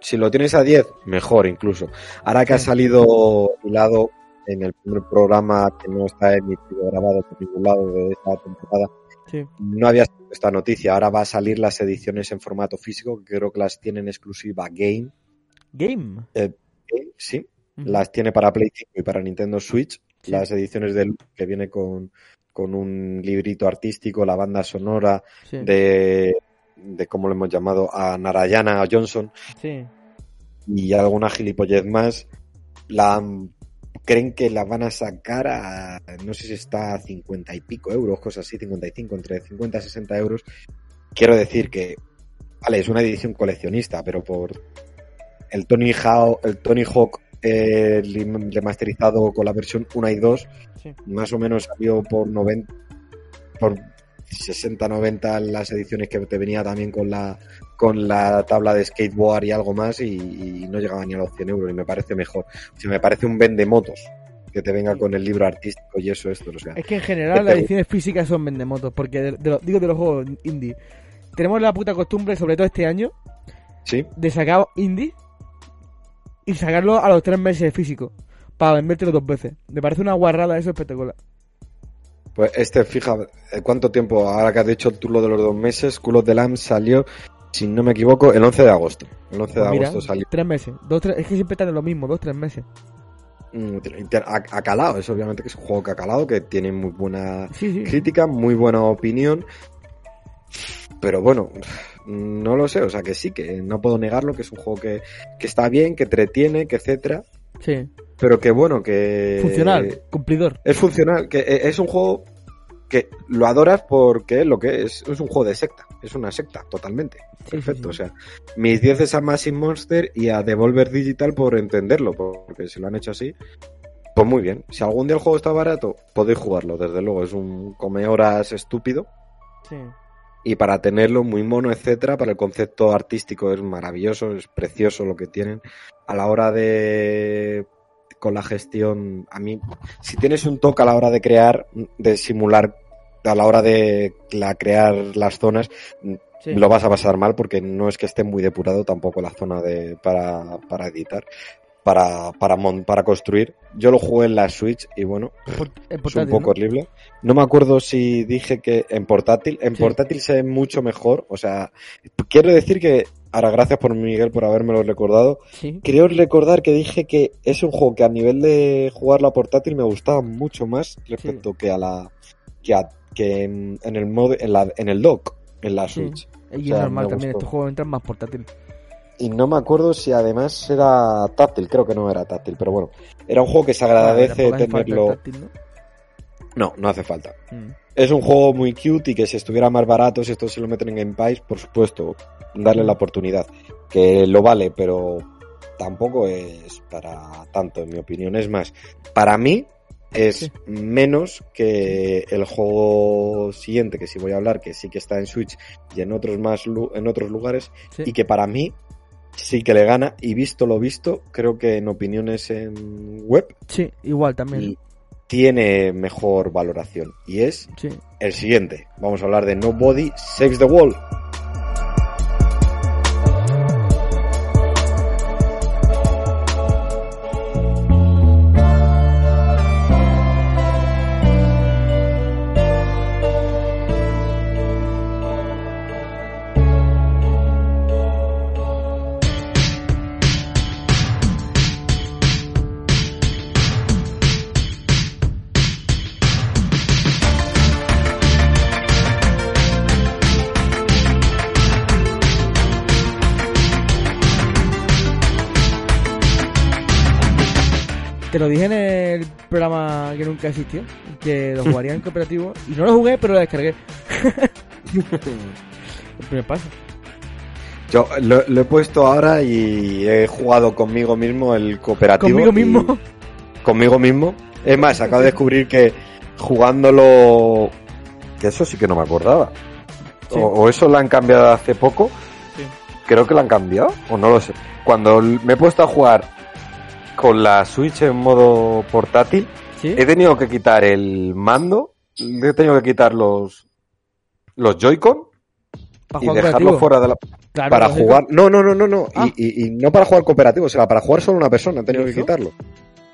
si lo tienes a 10, mejor incluso. Ahora que ha salido hilado en el primer programa que no está emitido grabado por ningún lado de esta temporada, Sí. no había salido esta noticia. Ahora va a salir las ediciones en formato físico, que creo que las tienen exclusiva Game. Game. Game, sí, las tiene para Play 5 y para Nintendo Switch. Sí. Las ediciones del que viene con, con un librito artístico, la banda sonora Sí. de, de cómo lo hemos llamado, a Narayana Johnson Sí. y alguna gilipollez más. La creen que la van a sacar a, no sé si está a 50 y pico euros, cosas así, 55, entre 50 y 60 euros. Quiero decir que, vale, es una edición coleccionista, pero por el Tony Hawk, el Tony Hawk eh, remasterizado con la versión 1 y 2, Sí. más o menos salió por 90, por 60, 90 las ediciones que te venía también con la, con la tabla de skateboard y algo más y, y no llegaba ni a los 100 euros y me parece mejor. O sea, me parece un vendemotos que te venga con el libro artístico y eso, esto, o sea. Es que en general las ediciones físicas son vendemotos, porque de, de los- digo de los juegos indie. Tenemos la puta costumbre, sobre todo este año, Sí, de sacar indie y sacarlo a los tres meses físico para vendértelo dos veces. Me parece una guarrada eso espectacular. Pues este, fija, eh, ¿cuánto tiempo? Ahora que has dicho tú lo de los dos meses, Culos de Lamb salió, si no me equivoco, el 11 de agosto. El 11 de Pues mira, agosto salió. tres meses. Dos, tres, es que siempre están en lo mismo, dos, tres meses. Mm, Ha, ha calado, es obviamente que es un juego que ha calado, que tiene muy buena Sí, sí. crítica, muy buena opinión. Pero bueno, no lo sé, o sea que sí, que no puedo negarlo, que es un juego que, que está bien, que entretiene, que etcétera. Sí. Pero que bueno, que. Funcional, cumplidor. Es funcional, que e- es un juego que lo adoras porque es lo que es. Es un juego de secta, es una secta, totalmente. Sí, Perfecto, sí, sí. o sea, mis 10 es a Massive Monster y a Devolver Digital por entenderlo, porque si lo han hecho así, pues muy bien. Si algún día el juego está barato, podéis jugarlo, desde luego, es un come horas estúpido Sí. y para tenerlo muy mono, etcétera, para el concepto artístico es maravilloso, es precioso lo que tienen. A la hora de con la gestión, a mí, si tienes un toque a la hora de crear, de simular, a la hora de la, crear las zonas, sí. lo vas a pasar mal porque no es que esté muy depurado tampoco la zona de para, para editar, para, para, mon- para construir. Yo lo jugué en la Switch y bueno, es un poco ¿no? horrible. No me acuerdo si dije que en portátil, en Sí. portátil se ve mucho mejor, o sea, quiero decir que, ahora gracias por Miguel por habérmelo recordado, Sí. creo recordar que dije que es un juego que a nivel de jugarlo a portátil me gustaba mucho más respecto que a la, que, a- que en, en el modo, en la, en el dock, en la Sí. Switch. Y O sea, es normal también, estos juegos entran más portátil. Y no me acuerdo si además era táctil, creo que no era táctil, pero bueno, era un juego que se Bueno, agradece el tenerlo. táctil, ¿no? No, no hace falta. Mm. Es un juego muy cute y que si estuviera más barato, si esto se lo meten en Game por supuesto, darle la oportunidad. Que lo vale, pero tampoco es para tanto, en mi opinión. Es más, para mí es Sí. menos que el juego siguiente, que sí voy a hablar, que sí que está en Switch y en otros más en otros lugares, Sí. y que para mí sí que le gana. Y visto lo visto, creo que en opiniones en web Sí, igual también. y tiene mejor valoración. Y es Sí. el siguiente. Vamos a hablar de Nobody Saves the World. Lo dije en el programa que nunca existió, que lo jugaría en cooperativo. Y no lo jugué, pero lo descargué. el primer paso. Yo lo, lo he puesto ahora y he jugado conmigo mismo el cooperativo. Conmigo mismo. Conmigo mismo. Es más, acabo de descubrir que jugándolo... Que eso sí que no me acordaba. Sí. O, o eso lo han cambiado hace poco. Sí. Creo que lo han cambiado. O no lo sé. Cuando me he puesto a jugar con la Switch en modo portátil, ¿Sí? he tenido que quitar el mando, he tenido que quitar los, los Joy-Con y dejarlo fuera de la... Claro, para jugar... No, no, no, no, no. Ah. Y, y- y no para jugar cooperativo, o sea, para jugar solo una persona he tenido que quitarlo.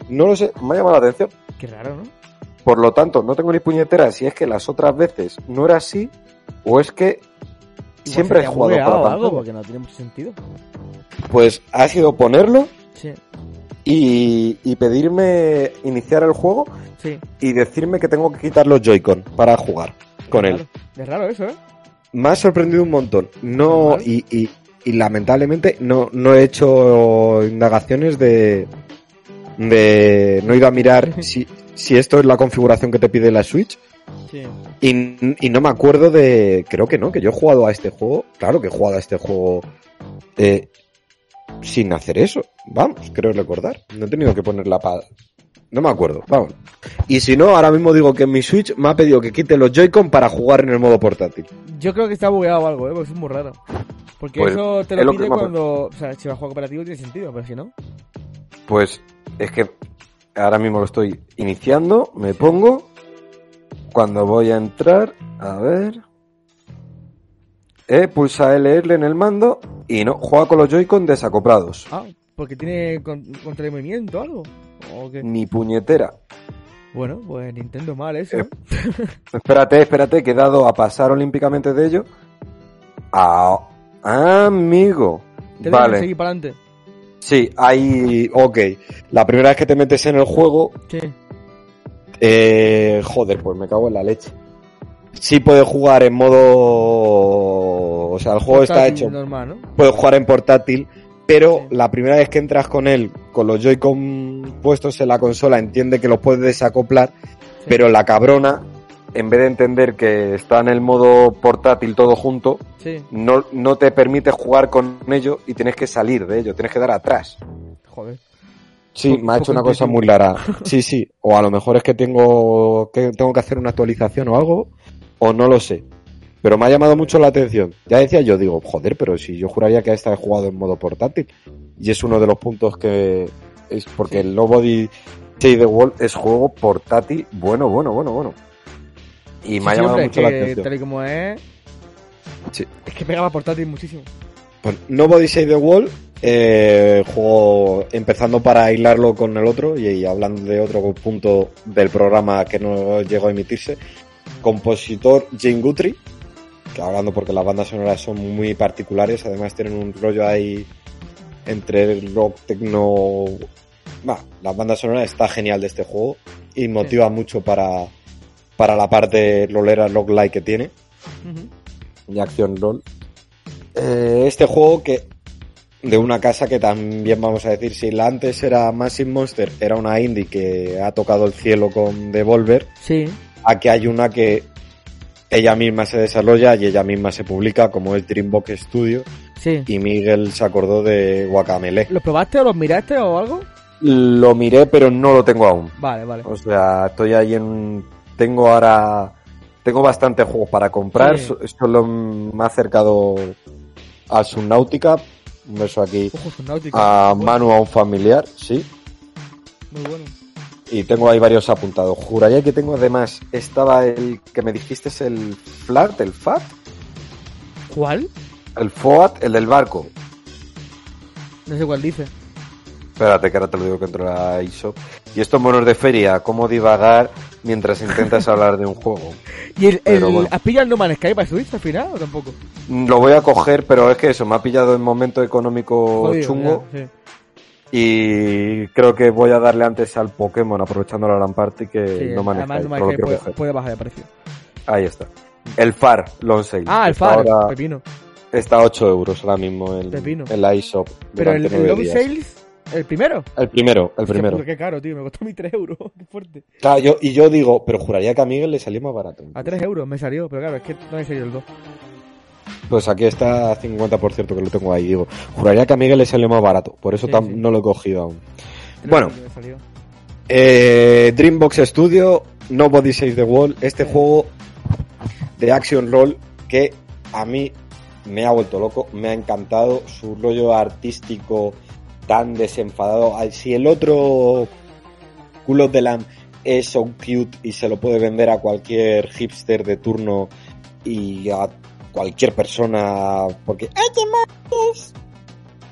No lo sé, me ha llamado la atención. Qué raro, ¿no? Por lo tanto, no tengo ni puñetera si es que las otras veces no era así o es que siempre he jugado para algo, porque no tiene mucho sentido. Pues ha sido ponerlo Sí, y, y pedirme iniciar el juego sí. y decirme que tengo que quitar los Joy-Con para jugar con Es él. raro. Es raro eso, ¿eh? Me ha sorprendido un montón. No, y, y, y lamentablemente no, no he hecho indagaciones de, de, no he ido a mirar si, si esto es la configuración que te pide la Switch Sí. y, y no me acuerdo de, creo que no, que yo he jugado a este juego, claro que he jugado a este juego eh, sin hacer eso, vamos, creo recordar, no he tenido que poner la pa... No me acuerdo, vamos. Y si no, ahora mismo digo que en mi Switch me ha pedido que quite los Joy-Con para jugar en el modo portátil. Yo creo que está bugueado o algo, ¿eh? Porque es muy raro. Porque Pues, eso te es lo que pide cuando... O sea, si vas a jugar cooperativo tiene sentido, pero si no... Pues es que ahora mismo lo estoy iniciando, me pongo. Cuando voy a entrar, a ver. Eh, pulsa LL en el mando y no, juega con los Joy-Con desacoplados. Ah, porque tiene con- control de movimiento o algo. ¿O qué? Ni puñetera. Bueno, pues Nintendo mal eso. Eh, ¿eh? Espérate, espérate, que he dado a pasar olímpicamente de ello. Ah, amigo. Te Vale. seguir para adelante. Sí, hay. Ok. La primera vez que te metes en el juego, Sí. Eh, joder, pues me cago en la leche. Sí puedes jugar en modo... O sea, el juego está hecho... normal, ¿no? Puedes jugar en portátil, pero Sí. la primera vez que entras con él, con los Joy-Con puestos en la consola, entiende que los puedes desacoplar, pero la cabrona, en vez de entender que está en el modo portátil todo junto, Sí. no, no te permite jugar con ello y tienes que salir de ello, tienes que dar atrás. Joder. Sí, me ha hecho una cosa muy rara. Sí, sí. O a lo mejor es que tengo que tengo que hacer una actualización o algo, o no lo sé. Pero me ha llamado mucho la atención. Ya decía yo, digo, joder, pero si yo juraría que esta he jugado en modo portátil. Y es uno de los puntos que es porque el Nobody Save the World es juego portátil bueno, bueno, bueno, bueno. Y me ha llamado hombre, mucho es la que atención. tal y como es... Sí. Es que pegaba portátil muchísimo. Pues Nobody Save the World, eh, juego empezando para aislarlo con el otro y, y hablando de otro punto del programa que no llegó a emitirse. Compositor Jane Guthrie, hablando porque las bandas sonoras son muy particulares, además tienen un rollo ahí entre el rock, tecno... Bah, la banda sonora está genial de este juego y motiva mucho para, para la parte rolera, rock que tiene Ujú. de acción rol. Eh, este juego que de una casa que también vamos a decir, si la antes era Massive Monster, era una indie que ha tocado el cielo con Devolver, Sí. aquí hay una que ella misma se desarrolla y ella misma se publica como es Dreambox Studio Sí. y Miguel se acordó de Guacamele. ¿Los probaste o los miraste o algo? Lo miré pero no lo tengo aún. Vale, vale. O sea, estoy ahí en... Tengo ahora... Tengo bastantes juegos para comprar. Sí. So- Solo me ha acercado al Subnautica. Un beso aquí Ojo, Subnautica. a Manu, a un familiar, sí. Muy bueno. Y tengo ahí varios apuntados. Juraría que tengo además... Estaba el que me dijiste es el FLAT, el FAT. ¿Cuál? El FOAT, el del barco. No sé cuál dice. Espérate, que ahora te lo digo que entro a ISO. Y estos monos de feria, cómo divagar mientras intentas hablar de un juego. ¿Y el, el, bueno. has pillado el No Man's Sky para Switch al final o tampoco? Lo voy a coger, pero es que eso, me ha pillado en momento económico Jodido, chungo. ya, sí. Y creo que voy a darle antes al Pokémon, aprovechando la gran parte que Sí, no maneja. además No puede, puede bajar de precio. Ahí está. El FAR, Long Sale. Ah, el FAR, Ahora pepino. está a 8 euros ahora mismo en, Pepino. en la eShop. Pero el, el nueve Lobby días. Sales, el primero. El primero, el primero. puta, Qué caro, tío. Me costó mí 3 euros. Qué fuerte. Claro, yo, y yo digo, pero juraría que a Miguel le salió más barato. A 3 euros me salió, pero claro, es que no he salido el 2. Pues aquí está a 50% que lo tengo ahí. Digo, juraría que a Miguel le salió más barato. Por eso Sí, tam- sí. no lo he cogido aún. Bueno. Eh, Dreambox Studio, Nobody Save the World, este Sí. juego de action roll que a mí me ha vuelto loco, me ha encantado su rollo artístico tan desenfadado. Si el otro Culo de Lamb es so cute y se lo puede vender a cualquier hipster de turno y a cualquier persona porque ¡ay, qué mono es!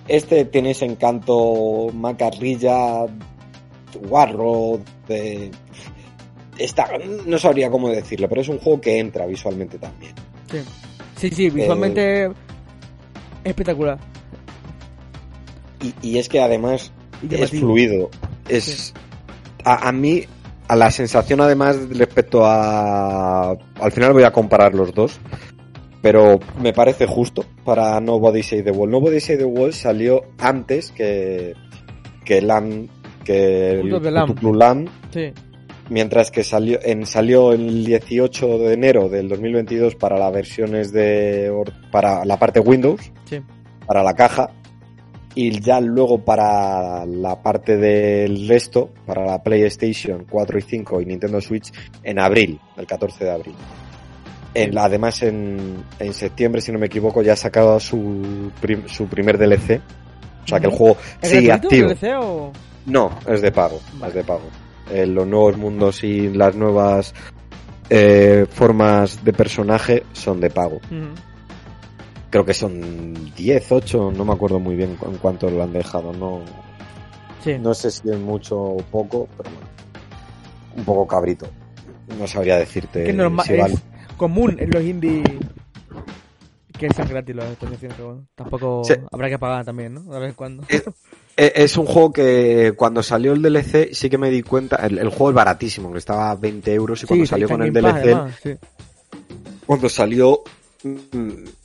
Este tiene ese encanto macarrilla, guarro, de... Está, no sabría cómo decirlo, pero es un juego que entra visualmente también. Sí, sí, sí visualmente Eh. espectacular. Y, y es que además Y es fluido. Es a, a mí a la sensación además respecto a al final voy a comparar los dos, pero me parece justo para Nobody Save the World. Nobody Save the World salió antes que que Lam que el Sí, mientras que salió en salió el 18 de enero del 2022 para las versiones de para la parte Windows sí. para la caja y ya luego para la parte del resto, para la PlayStation 4 y 5 y Nintendo Switch en abril, el 14 de abril. En, además en, en septiembre, si no me equivoco, ya ha sacado su, prim- su primer DLC. O sea que el juego ¿Es sigue activo. DLC o...? No, es de pago, Vale. es de pago. Eh, los nuevos mundos y las nuevas eh, formas de personaje son de pago creo que son 10, 8, no me acuerdo muy bien en cuánto lo han dejado, no, Sí. no sé si es mucho o poco, pero bueno, un poco cabrito. No sabría decirte que es, normal, si vale. es común en los indies que sean gratis las actualizaciones, pero bueno, tampoco Sí. habrá que pagar también, ¿no? De vez en cuando. Es un juego que cuando salió el DLC sí que me di cuenta, el, el juego es baratísimo, que estaba a 20 euros y cuando Sí, salió con el DLC, además, sí. cuando salió,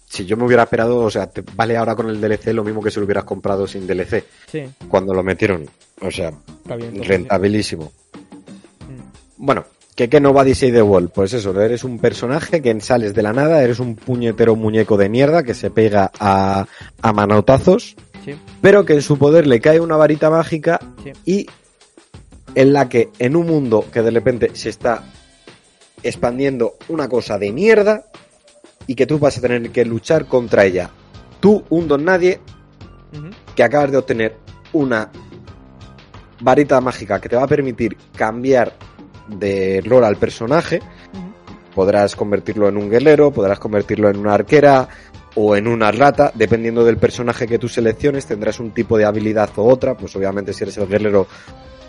si yo me hubiera esperado, o sea, te vale ahora con el DLC lo mismo que si lo hubieras comprado sin DLC, Sí, cuando lo metieron, o sea, bien. rentabilísimo. Mm. Bueno, que que no va Save the World? Pues eso, eres un personaje que sales de la nada, eres un puñetero muñeco de mierda que se pega a, a manotazos, Sí, pero que en su poder le cae una varita mágica sí. y en la que en un mundo que de repente se está expandiendo una cosa de mierda y que tú vas a tener que luchar contra ella. Tú, un don nadie, que acabas de obtener una varita mágica que te va a permitir cambiar de rol al personaje. Podrás convertirlo en un guerrero, podrás convertirlo en una arquera o en una rata, dependiendo del personaje que tú selecciones, tendrás un tipo de habilidad o otra, pues obviamente si eres el guerrero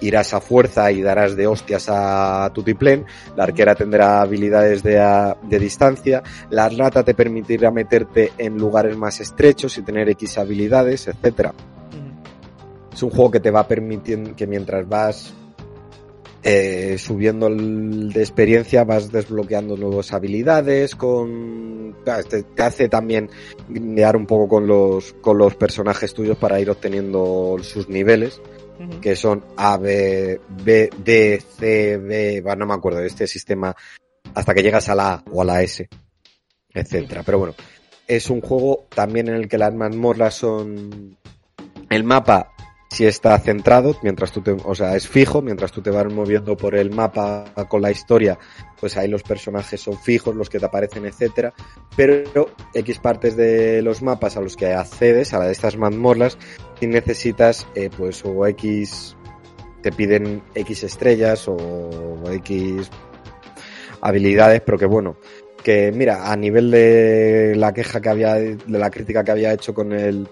irás a fuerza y darás de hostias a tutiplén, la arquera tendrá habilidades de, a- de distancia, la rata te permitirá meterte en lugares más estrechos y tener X habilidades, etcétera. Ujú. Es un juego que te va permitiendo que mientras vas eh, subiendo el de experiencia vas desbloqueando nuevas habilidades con te, te hace también grindear un poco con los con los personajes tuyos para ir obteniendo sus niveles que son A B B D C B no me acuerdo de este sistema hasta que llegas a la A o a la S etcétera. Pero bueno es un juego también en el que las mazmorras son el mapa si está centrado, mientras tú te, o sea, es fijo, mientras tú te vas moviendo por el mapa con la historia, pues ahí los personajes son fijos, los que te aparecen, etcétera, pero X partes de los mapas a los que accedes, a estas mazmorras, si necesitas, eh, pues, o X, te piden X estrellas o X habilidades, pero que bueno, que mira, a nivel de la queja que había, de la crítica que había hecho con el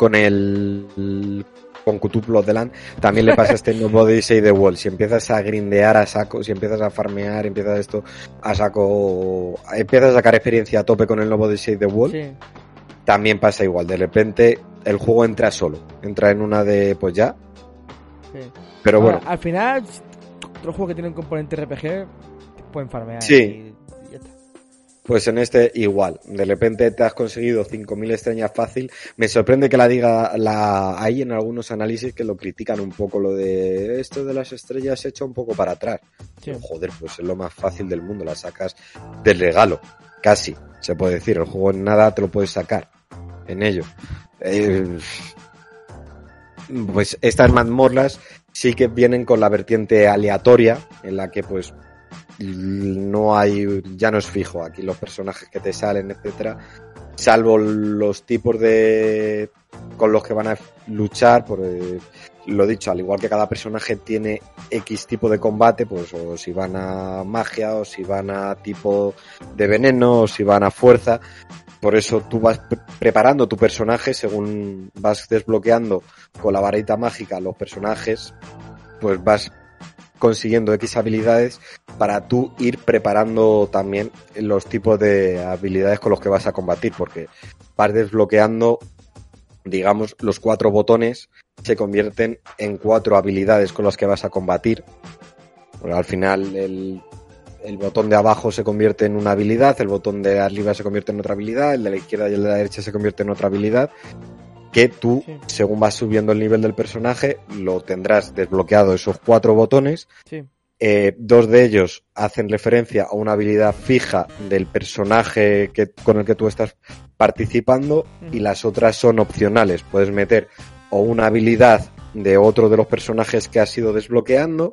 con el con Cthulhu de LAN, también le pasa a este Nobody Save the World. Si empiezas a grindear a saco, si empiezas a farmear, empiezas esto a saco, empiezas a sacar experiencia a tope con el Save the World, Sí. también pasa igual. De repente el juego entra solo, entra en una de pues ya, sí. pero Ahora, bueno, al final, otros juegos que tienen un componente RPG pueden farmear. Sí. y-. Pues en este igual, de repente te has conseguido 5.000 estrellas fácil. Me sorprende que la diga, la hay en algunos análisis que lo critican un poco, lo de esto de las estrellas hecho un poco para atrás. Sí. Joder, pues es lo más fácil del mundo, la sacas del regalo, casi, se puede decir. El juego en nada te lo puedes sacar en ello. Eh, pues estas mazmorras sí que vienen con la vertiente aleatoria, en la que pues no hay, ya no es fijo aquí los personajes que te salen, etcétera, salvo los tipos de con los que van a luchar, por eh, lo dicho, al igual que cada personaje tiene X tipo de combate, pues o si van a magia, o si van a tipo de veneno, o si van a fuerza. Por eso tú vas pre- preparando tu personaje según vas desbloqueando con la varita mágica los personajes, pues vas consiguiendo X habilidades para tú ir preparando también los tipos de habilidades con los que vas a combatir, porque vas desbloqueando, digamos, los cuatro botones se convierten en cuatro habilidades con las que vas a combatir. Al final el, el botón de abajo se convierte en una habilidad, el botón de arriba se convierte en otra habilidad, el de la izquierda y el de la derecha se convierte en otra habilidad que tú, Sí. según vas subiendo el nivel del personaje, lo tendrás desbloqueado esos cuatro botones Sí. eh, dos de ellos hacen referencia a una habilidad fija del personaje que, con el que tú estás participando y las otras son opcionales. Puedes meter o una habilidad de otro de los personajes que has ido desbloqueando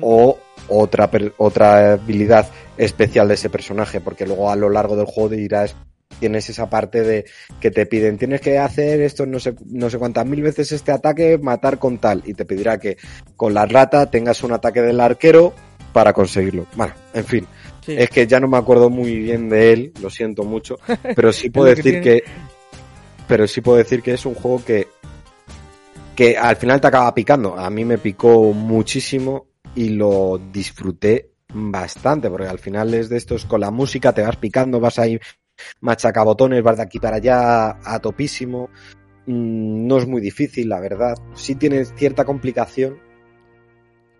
o otra, otra habilidad especial de ese personaje, porque luego a lo largo del juego dirás tienes esa parte de que te piden tienes que hacer esto no sé no sé cuántas mil veces este ataque matar con tal y te pedirá que con la rata tengas un ataque del arquero para conseguirlo bueno en fin Sí. es que ya no me acuerdo muy bien de él lo siento mucho pero sí puedo que decir tiene. que pero sí puedo decir que es un juego que que al final te acaba picando a mí me picó muchísimo y lo disfruté bastante porque al final es de estos con la música te vas picando vas ahí machacabotones vas de aquí para allá a topísimo. Mm, no es muy difícil la verdad. Sí tiene cierta complicación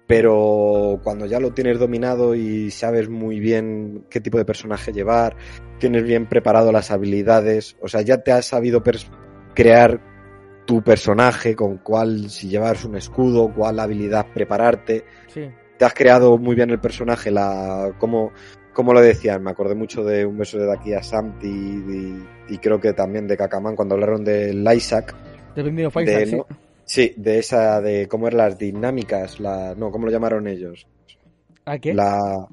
pero cuando ya lo tienes dominado y sabes muy bien qué tipo de personaje llevar, tienes bien preparado las habilidades, o sea, ya te has sabido crear tu personaje, con cuál, si llevas un escudo, cuál habilidad prepararte, Sí. te has creado muy bien el personaje, la, como, como lo decían, me acordé mucho de un beso de aquí a Santi y, y creo que también de Kakamán cuando hablaron del Isaac, Binding of de, Isaac, sí. ¿no? Sí, de esa, de cómo eran las dinámicas, la, no, ¿cómo lo llamaron ellos? ¿A qué? La,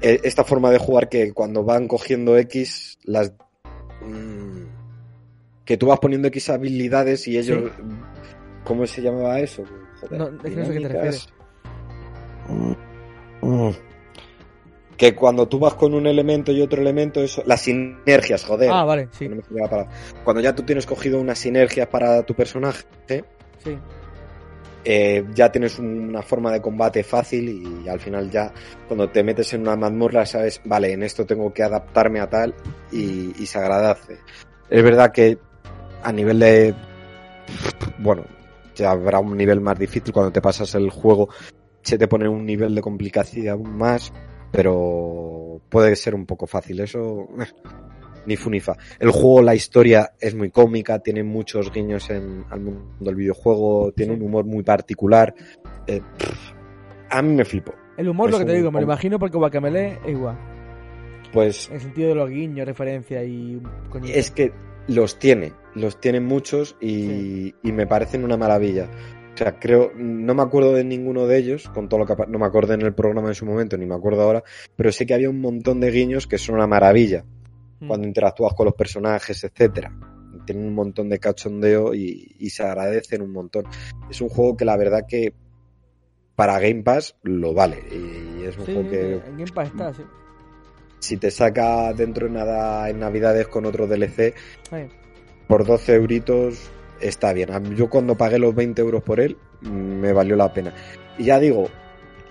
e- esta forma de jugar que cuando van cogiendo X, las, mm, que tú vas poniendo X habilidades y ellos, ¿cómo se llamaba eso? Joder, No, es que no sé a qué te dinámicas. Mm, mm. Que cuando tú vas con un elemento y otro elemento, eso, las sinergias, joder. Ah, vale, sí. No me. Cuando ya tú tienes cogido unas sinergias para tu personaje, sí. eh, ya tienes una forma de combate fácil y al final ya cuando te metes en una mazmorra sabes, vale, en esto tengo que adaptarme a tal y, y se agradece. Es verdad que a nivel de... Bueno, ya habrá un nivel más difícil cuando te pasas el juego, se te pone un nivel de complicación más, pero puede ser un poco fácil. Eso... Ni fu ni fa. El juego, la historia es muy cómica, tiene muchos guiños en, al mundo del videojuego, tiene un humor muy particular. Eh, pff, a mí me flipó. El humor, Es lo que te digo, me lo imagino porque Guacamele es igual. Pues En el sentido de los guiños, referencias y... coñito. es que los tiene, los tiene muchos y, y me parecen una maravilla. O sea, creo, no me acuerdo de ninguno de ellos, con todo lo que, no me acordé en el programa en su momento, ni me acuerdo ahora, pero sé que había un montón de guiños que son una maravilla. Mm. cuando interactúas con los personajes, etcétera. Tienen un montón de cachondeo y, y se agradecen un montón. Es un juego que la verdad que para Game Pass lo vale. Y es un Sí, juego que en Game Pass está, sí. si te saca dentro de nada en Navidades con otro DLC por 12 euritos está bien. Yo cuando pagué los 20 euros por él me valió la pena. Y ya digo,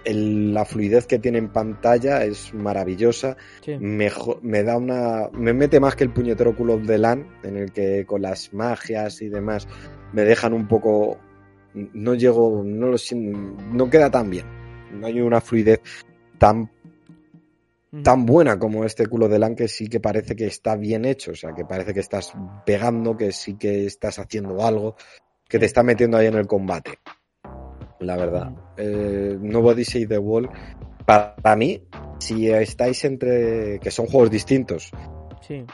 el- la fluidez que tiene en pantalla es maravillosa Sí. me da una me mete más que el puñetero culo de LAN en el que con las magias y demás me dejan un poco no llego no lo no queda tan bien no hay una fluidez tan. Tan buena como este culo de LAN que sí que parece que está bien hecho. O sea que parece que estás pegando que sí que estás haciendo algo que te está metiendo ahí en el combate la verdad. Eh, Nobody Save the Wall para mí si estáis entre que son juegos distintos Sí.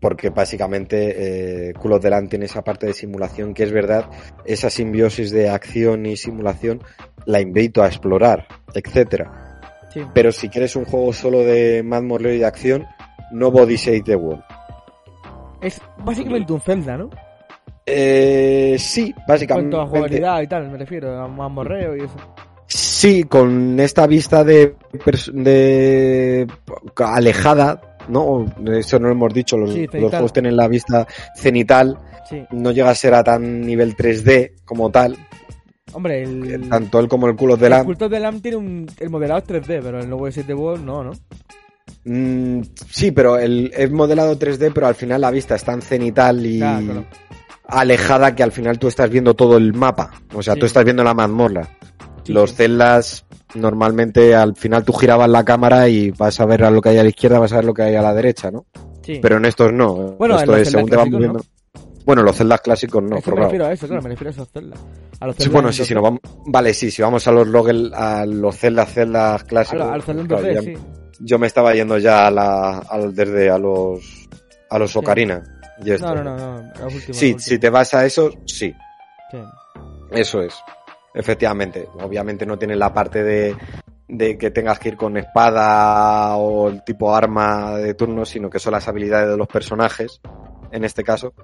porque básicamente eh, Call of the Land tiene esa parte de simulación que es verdad esa simbiosis de acción y simulación la invito a explorar etcétera Sí. pero si quieres un juego solo de Mad Morley y de acción Nobody Save the World Es básicamente un Zelda, ¿no? Eh, sí, En básicamente. cuanto a jugabilidad y tal, me refiero, a más morreo y eso. Sí, con esta vista de, de alejada, ¿no? Eso no lo hemos dicho, los, Sí, los cenital. juegos tienen la vista cenital, Sí. no llega a ser a tan nivel 3D como tal, Hombre, el. tanto él como el culo de el la... Culto de Lam tiene un. El modelado es 3D, pero el nuevo S7 World no, ¿no? Mm, sí, pero el, es modelado 3D, pero al final la vista es tan cenital y Claro, claro. alejada que al final tú estás viendo todo el mapa. O sea, Sí. tú estás viendo la mazmorra. Sí, Los sí. celdas, normalmente al final tú girabas la cámara y vas a ver a lo que hay a la izquierda, vas a ver lo que hay a la derecha, ¿no? Sí. Pero en estos no. Bueno, en Esto los es según te van moviendo. Bueno, los celdas clásicos no, Es que me refiero a eso, claro, me refiero a esos celdas. A los Sí, bueno, en sí, 2D. si nos vamos, vale, sí, si vamos a los logel, a los celdas, celdas clásicos. a en claro, 2D, ya- sí. Yo me estaba yendo ya a la, al, desde a los, a los Sí. Ocarina. y esto. No, no, no, no, los últimos. Sí, si te vas a eso, sí, Sí. eso es. Efectivamente, obviamente no tiene la parte de, de que tengas que ir con espada o el tipo arma de turno, sino que son las habilidades de los personajes, en este caso.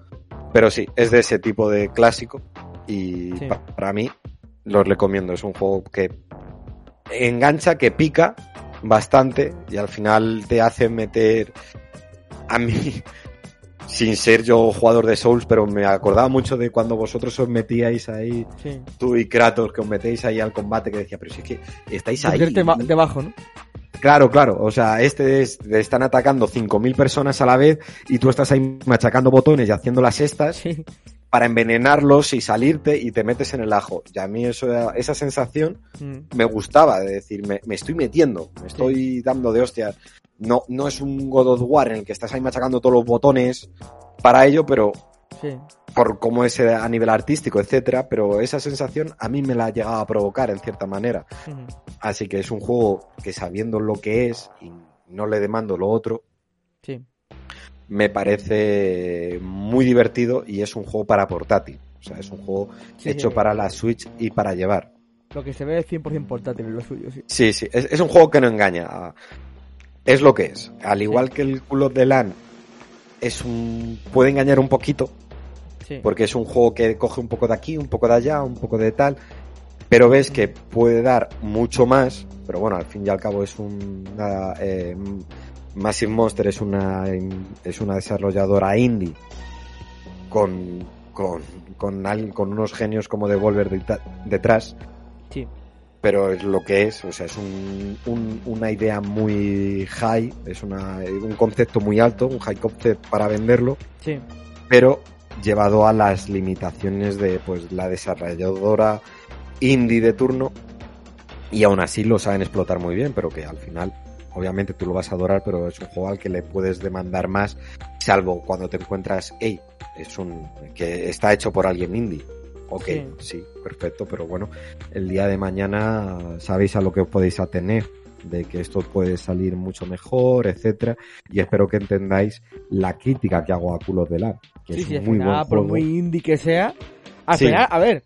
Pero sí, es de ese tipo de clásico y Sí. pa- para mí los recomiendo. Es un juego que engancha, que pica bastante y al final te hace meter a mí sin ser yo jugador de Souls, pero me acordaba mucho de cuando vosotros os metíais ahí, Sí. tú y Kratos, que os metéis ahí al combate, que decía, pero si es que estáis ahí. Debajo, ¿no? Claro, claro, o sea, este es, te están atacando 5.000 personas a la vez y tú estás ahí machacando botones y haciendo las estas Sí. para envenenarlos y salirte y te metes en el ajo. Y a mí eso, esa sensación Mm. me gustaba, de decir, me, me estoy metiendo, me estoy dando de hostias. No, no es un God of War en el que estás ahí machacando todos los botones para ello, pero Sí. por cómo es eh, a nivel artístico, etcétera, pero esa sensación a mí me la ha llegado a provocar en cierta manera. Así que es un juego que sabiendo lo que es y no le demando lo otro, Sí. me parece muy divertido y es un juego para portátil. O sea, es un juego Sí, hecho sí. para la Switch y para llevar. Lo que se ve es 100% portátil en lo suyo, sí. Sí, sí, es, es un juego que no engaña. Es lo que es. Al igual que el culo de LAN es un puede engañar un poquito Sí. porque es un juego que coge un poco de aquí, un poco de allá, un poco de tal, pero ves que puede dar mucho más, pero bueno, al fin y al cabo es un una, eh, Massive Monster es una es una desarrolladora indie con con con, con unos genios como Devolver de- detrás, Sí. Pero es lo que es, o sea, es un, un- una idea muy high, es una, un concepto muy alto, un high concept para venderlo, Sí. pero llevado a las limitaciones de pues la desarrolladora indie de turno y aún así lo saben explotar muy bien, pero que al final obviamente tú lo vas a adorar, pero es un juego al que le puedes demandar más, salvo cuando te encuentras, hey, es un que está hecho por alguien indie. Ok, Sí. sí, perfecto, pero bueno, el día de mañana sabéis a lo que os podéis atener, de que esto puede salir mucho mejor, etcétera, y espero que entendáis la crítica que hago a Culos de Lar, que Sí, es sí, un al muy final, buen por juego. muy indie que sea, al final, a ver,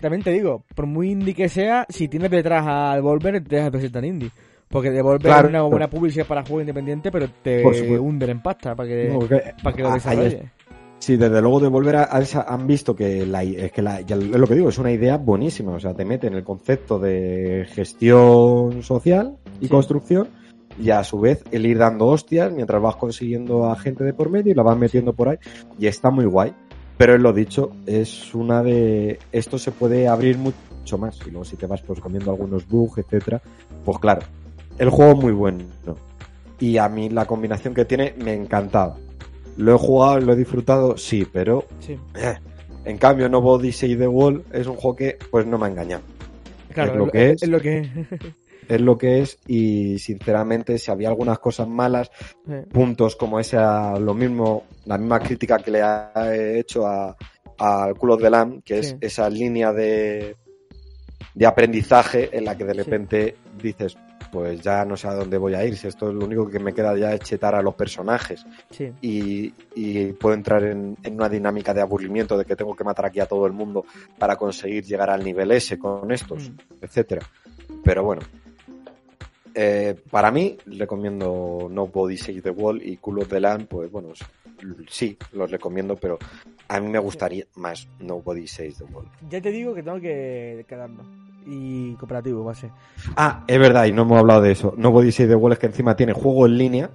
también te digo, por muy indie que sea, si tienes detrás a Devolver, te dejas de tan indie. Porque Devolver Claro, es una buena publicidad para juego independiente, pero te Por hunden en pasta para que, No, para que lo ah, ahí desarrolle. Sí, desde luego de volver a, esa- han visto que la, es que la, ya lo que digo, es una idea buenísima, o sea, te mete en el concepto de gestión social y Sí. construcción y a su vez el ir dando hostias mientras vas consiguiendo a gente de por medio y la vas metiendo por ahí y está muy guay. Pero es lo dicho, es una de esto se puede abrir mucho más y luego si te vas pues comiendo algunos bugs, etcétera, pues claro, el juego es muy bueno y a mí la combinación que tiene me encantaba. Lo he jugado, lo he disfrutado, sí, pero Sí, eh, en cambio No Body Say the Wall es un juego que pues no me ha engañado. claro, es lo que es. Es lo que es. Es lo que es y sinceramente si había algunas cosas malas, puntos como esa, lo mismo, la misma crítica que le he hecho a, a Call of the Lamb, que es esa línea de, de aprendizaje en la que de Sí. repente dices, pues ya no sé a dónde voy a ir, si esto es lo único que me queda ya es chetar a los personajes sí, y, y puedo entrar en, en una dinámica de aburrimiento de que tengo que matar aquí a todo el mundo para conseguir llegar al nivel S con estos, Mm. etcétera. Pero bueno, eh, para mí recomiendo No Body Save the Wall y Cool of the Land, pues bueno, sí, los recomiendo, pero a mí me gustaría más Nobody Says the World. Ya te digo que tengo que quedarnos. Y cooperativo va a ser. Ah, es verdad, y no hemos hablado de eso. Nobody Says the World es que encima tiene juego en línea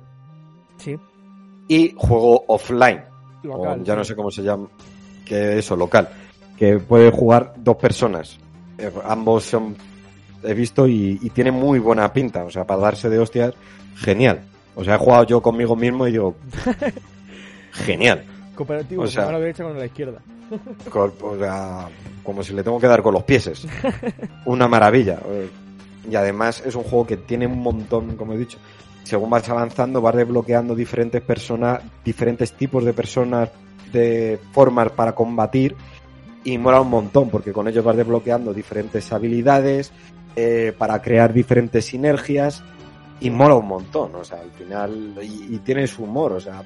Sí. y juego offline. Local, o ya no sé cómo se llama, que eso, local. Que puede jugar dos personas. Eh, ambos son, he visto, y, y tiene muy buena pinta. O sea, para darse de hostias, genial. O sea, he jugado yo conmigo mismo y digo, genial. Cooperativo, O con sea- la mano derecha con la izquierda. Con- o sea, como si le tengo que dar con los pieses. Una maravilla. Y además es un juego que tiene un montón, como he dicho. Según vas avanzando, vas desbloqueando diferentes personas, diferentes tipos de personas, de formas para combatir. Y mola un montón, porque con ellos vas desbloqueando diferentes habilidades, eh, para crear diferentes sinergias. Y mola un montón, o sea, al final. Y, y tiene su humor, o sea,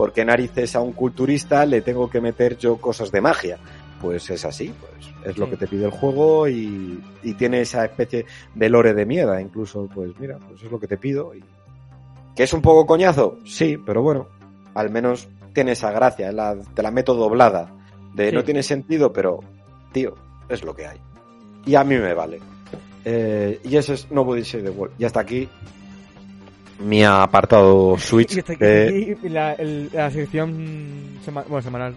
porque narices a un culturista le tengo que meter yo cosas de magia? Pues es así, pues es lo que te pide el juego y, y tiene esa especie de lore de mierda, incluso, pues mira, pues es lo que te pido. Y... ¿Que es un poco coñazo? Sí, pero bueno, al menos tiene esa gracia, la- te la meto doblada, de Sí. no tiene sentido, pero, tío, es lo que hay. Y a mí me vale. Eh, y ese es Nobody Save the World. Y hasta aquí mi apartado Switch. Y de- la, el- la sección sema- bueno, semanal,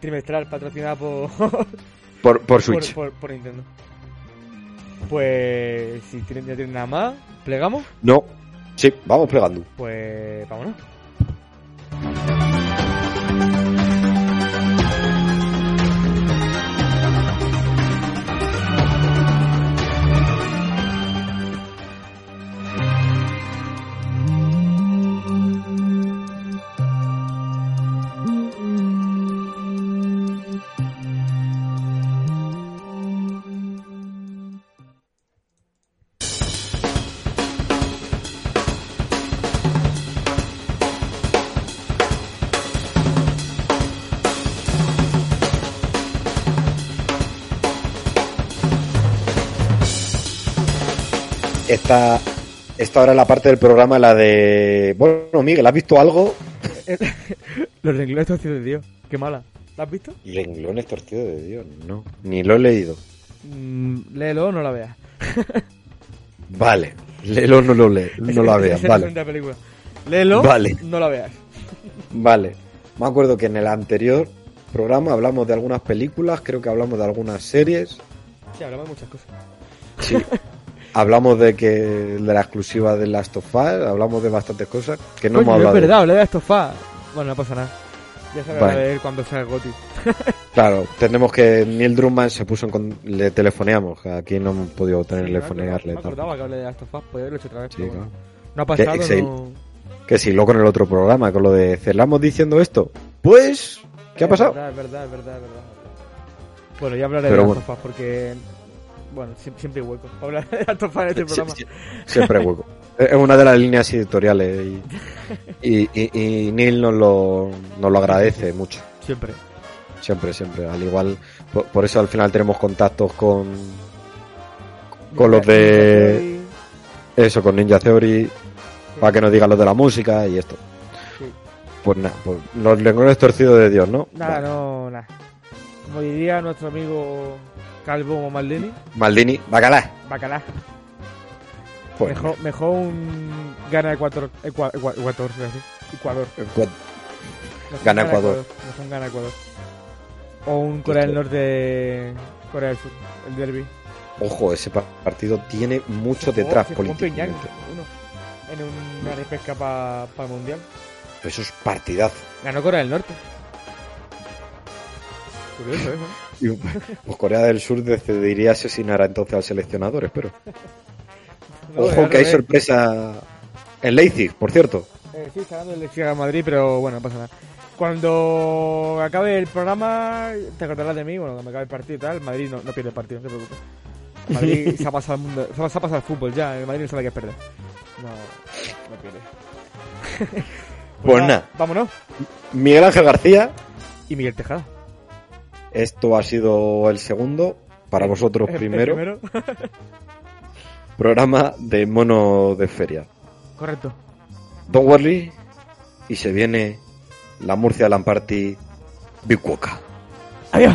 trimestral, patrocinada por, por, por por, Switch. por, por Nintendo. Pues si tienen, ya tienen nada más, plegamos, No. Sí, vamos plegando. pues vámonos. Esta, esta ahora es la parte del programa, la de... Bueno, Miguel, ¿has visto algo? Los renglones torcidos de Dios, qué mala. ¿La has visto? Renglones torcidos de Dios, no. Ni lo he leído. Mm, léelo o no la veas. Vale. Léelo, no lo lee, no la veas, vale. Léelo, Vale. no la veas. Vale. Me acuerdo que en el anterior programa hablamos de algunas películas, creo que hablamos de algunas series. Sí, hablamos de muchas cosas. Sí. Hablamos de que de la exclusiva de Last of Us, hablamos de bastantes cosas que no Coño, hemos hablado. es verdad, hablé de Estofá. Bueno, no pasa nada. Ya se Vale. a ver cuando sea el Goti. Claro, tenemos que Neil Druckmann se puso en con- le telefoneamos, aquí no hemos podido telefonearle. Me acordaba que hablé de Last of Us, podía haberlo hecho otra vez. Sí, claro. No ha pasado, Que- sí. no... Que si lo con el otro programa, con lo de cerramos diciendo esto, pues, ¿qué ha Es pasado? verdad, Es verdad, es verdad, es verdad. Bueno, ya hablaré Pero de bueno. Last of Us porque... Bueno, sie- siempre hay hueco hablar de Us en este programa. sí, siempre hay hueco. Es una de las líneas editoriales y, y, y- y Neil nos lo, nos lo agradece mucho. Siempre. Siempre, siempre. Al igual, por, por eso al final tenemos contactos con, con los de eso, con Ninja Theory, para que nos digan los de la música y esto. Pues nada, pues los lenguajes torcidos de Dios, ¿no? Nada, Vale. no, nada. Como diría nuestro amigo Calvo Maldini, Maldini, bacalá. bacalá. Pues mejor, mejor un gana Ecuador, Ecua- Ecua- Ecuador. Ecuador. Mejor Gana Ecuador. Mejor gana Ecuador. O un Corea del Norte, Corea del Sur, el derby. Ojo, ese pa- partido tiene mucho detrás jugó en una repesca para el Mundial. Eso es partidazo. Ganó Corea del Norte. Curioso eso. Pues Corea del Sur decidiría asesinar entonces al seleccionador, espero. No, Ojo que hay revés. sorpresa en Leipzig, por cierto. Eh, sí, está dando el Leipzig a Madrid, pero bueno, no pasa nada. Cuando acabe el programa, te acordarás de mí, bueno, cuando acabe el partido y tal, Madrid no, no pierde el partido, no te preocupes. Madrid se ha pasado al mundo, se ha pasado al fútbol ya, el Madrid no sabe qué perder. No, no pierde. Pues nada, nada. Vámonos. Miguel Ángel García, Y Miguel Tejada. Esto ha sido el segundo, para vosotros El- el primero, primero. programa de mono de feria. Correcto. Don't worry, y se viene la Murcia Land Party Big. Adiós.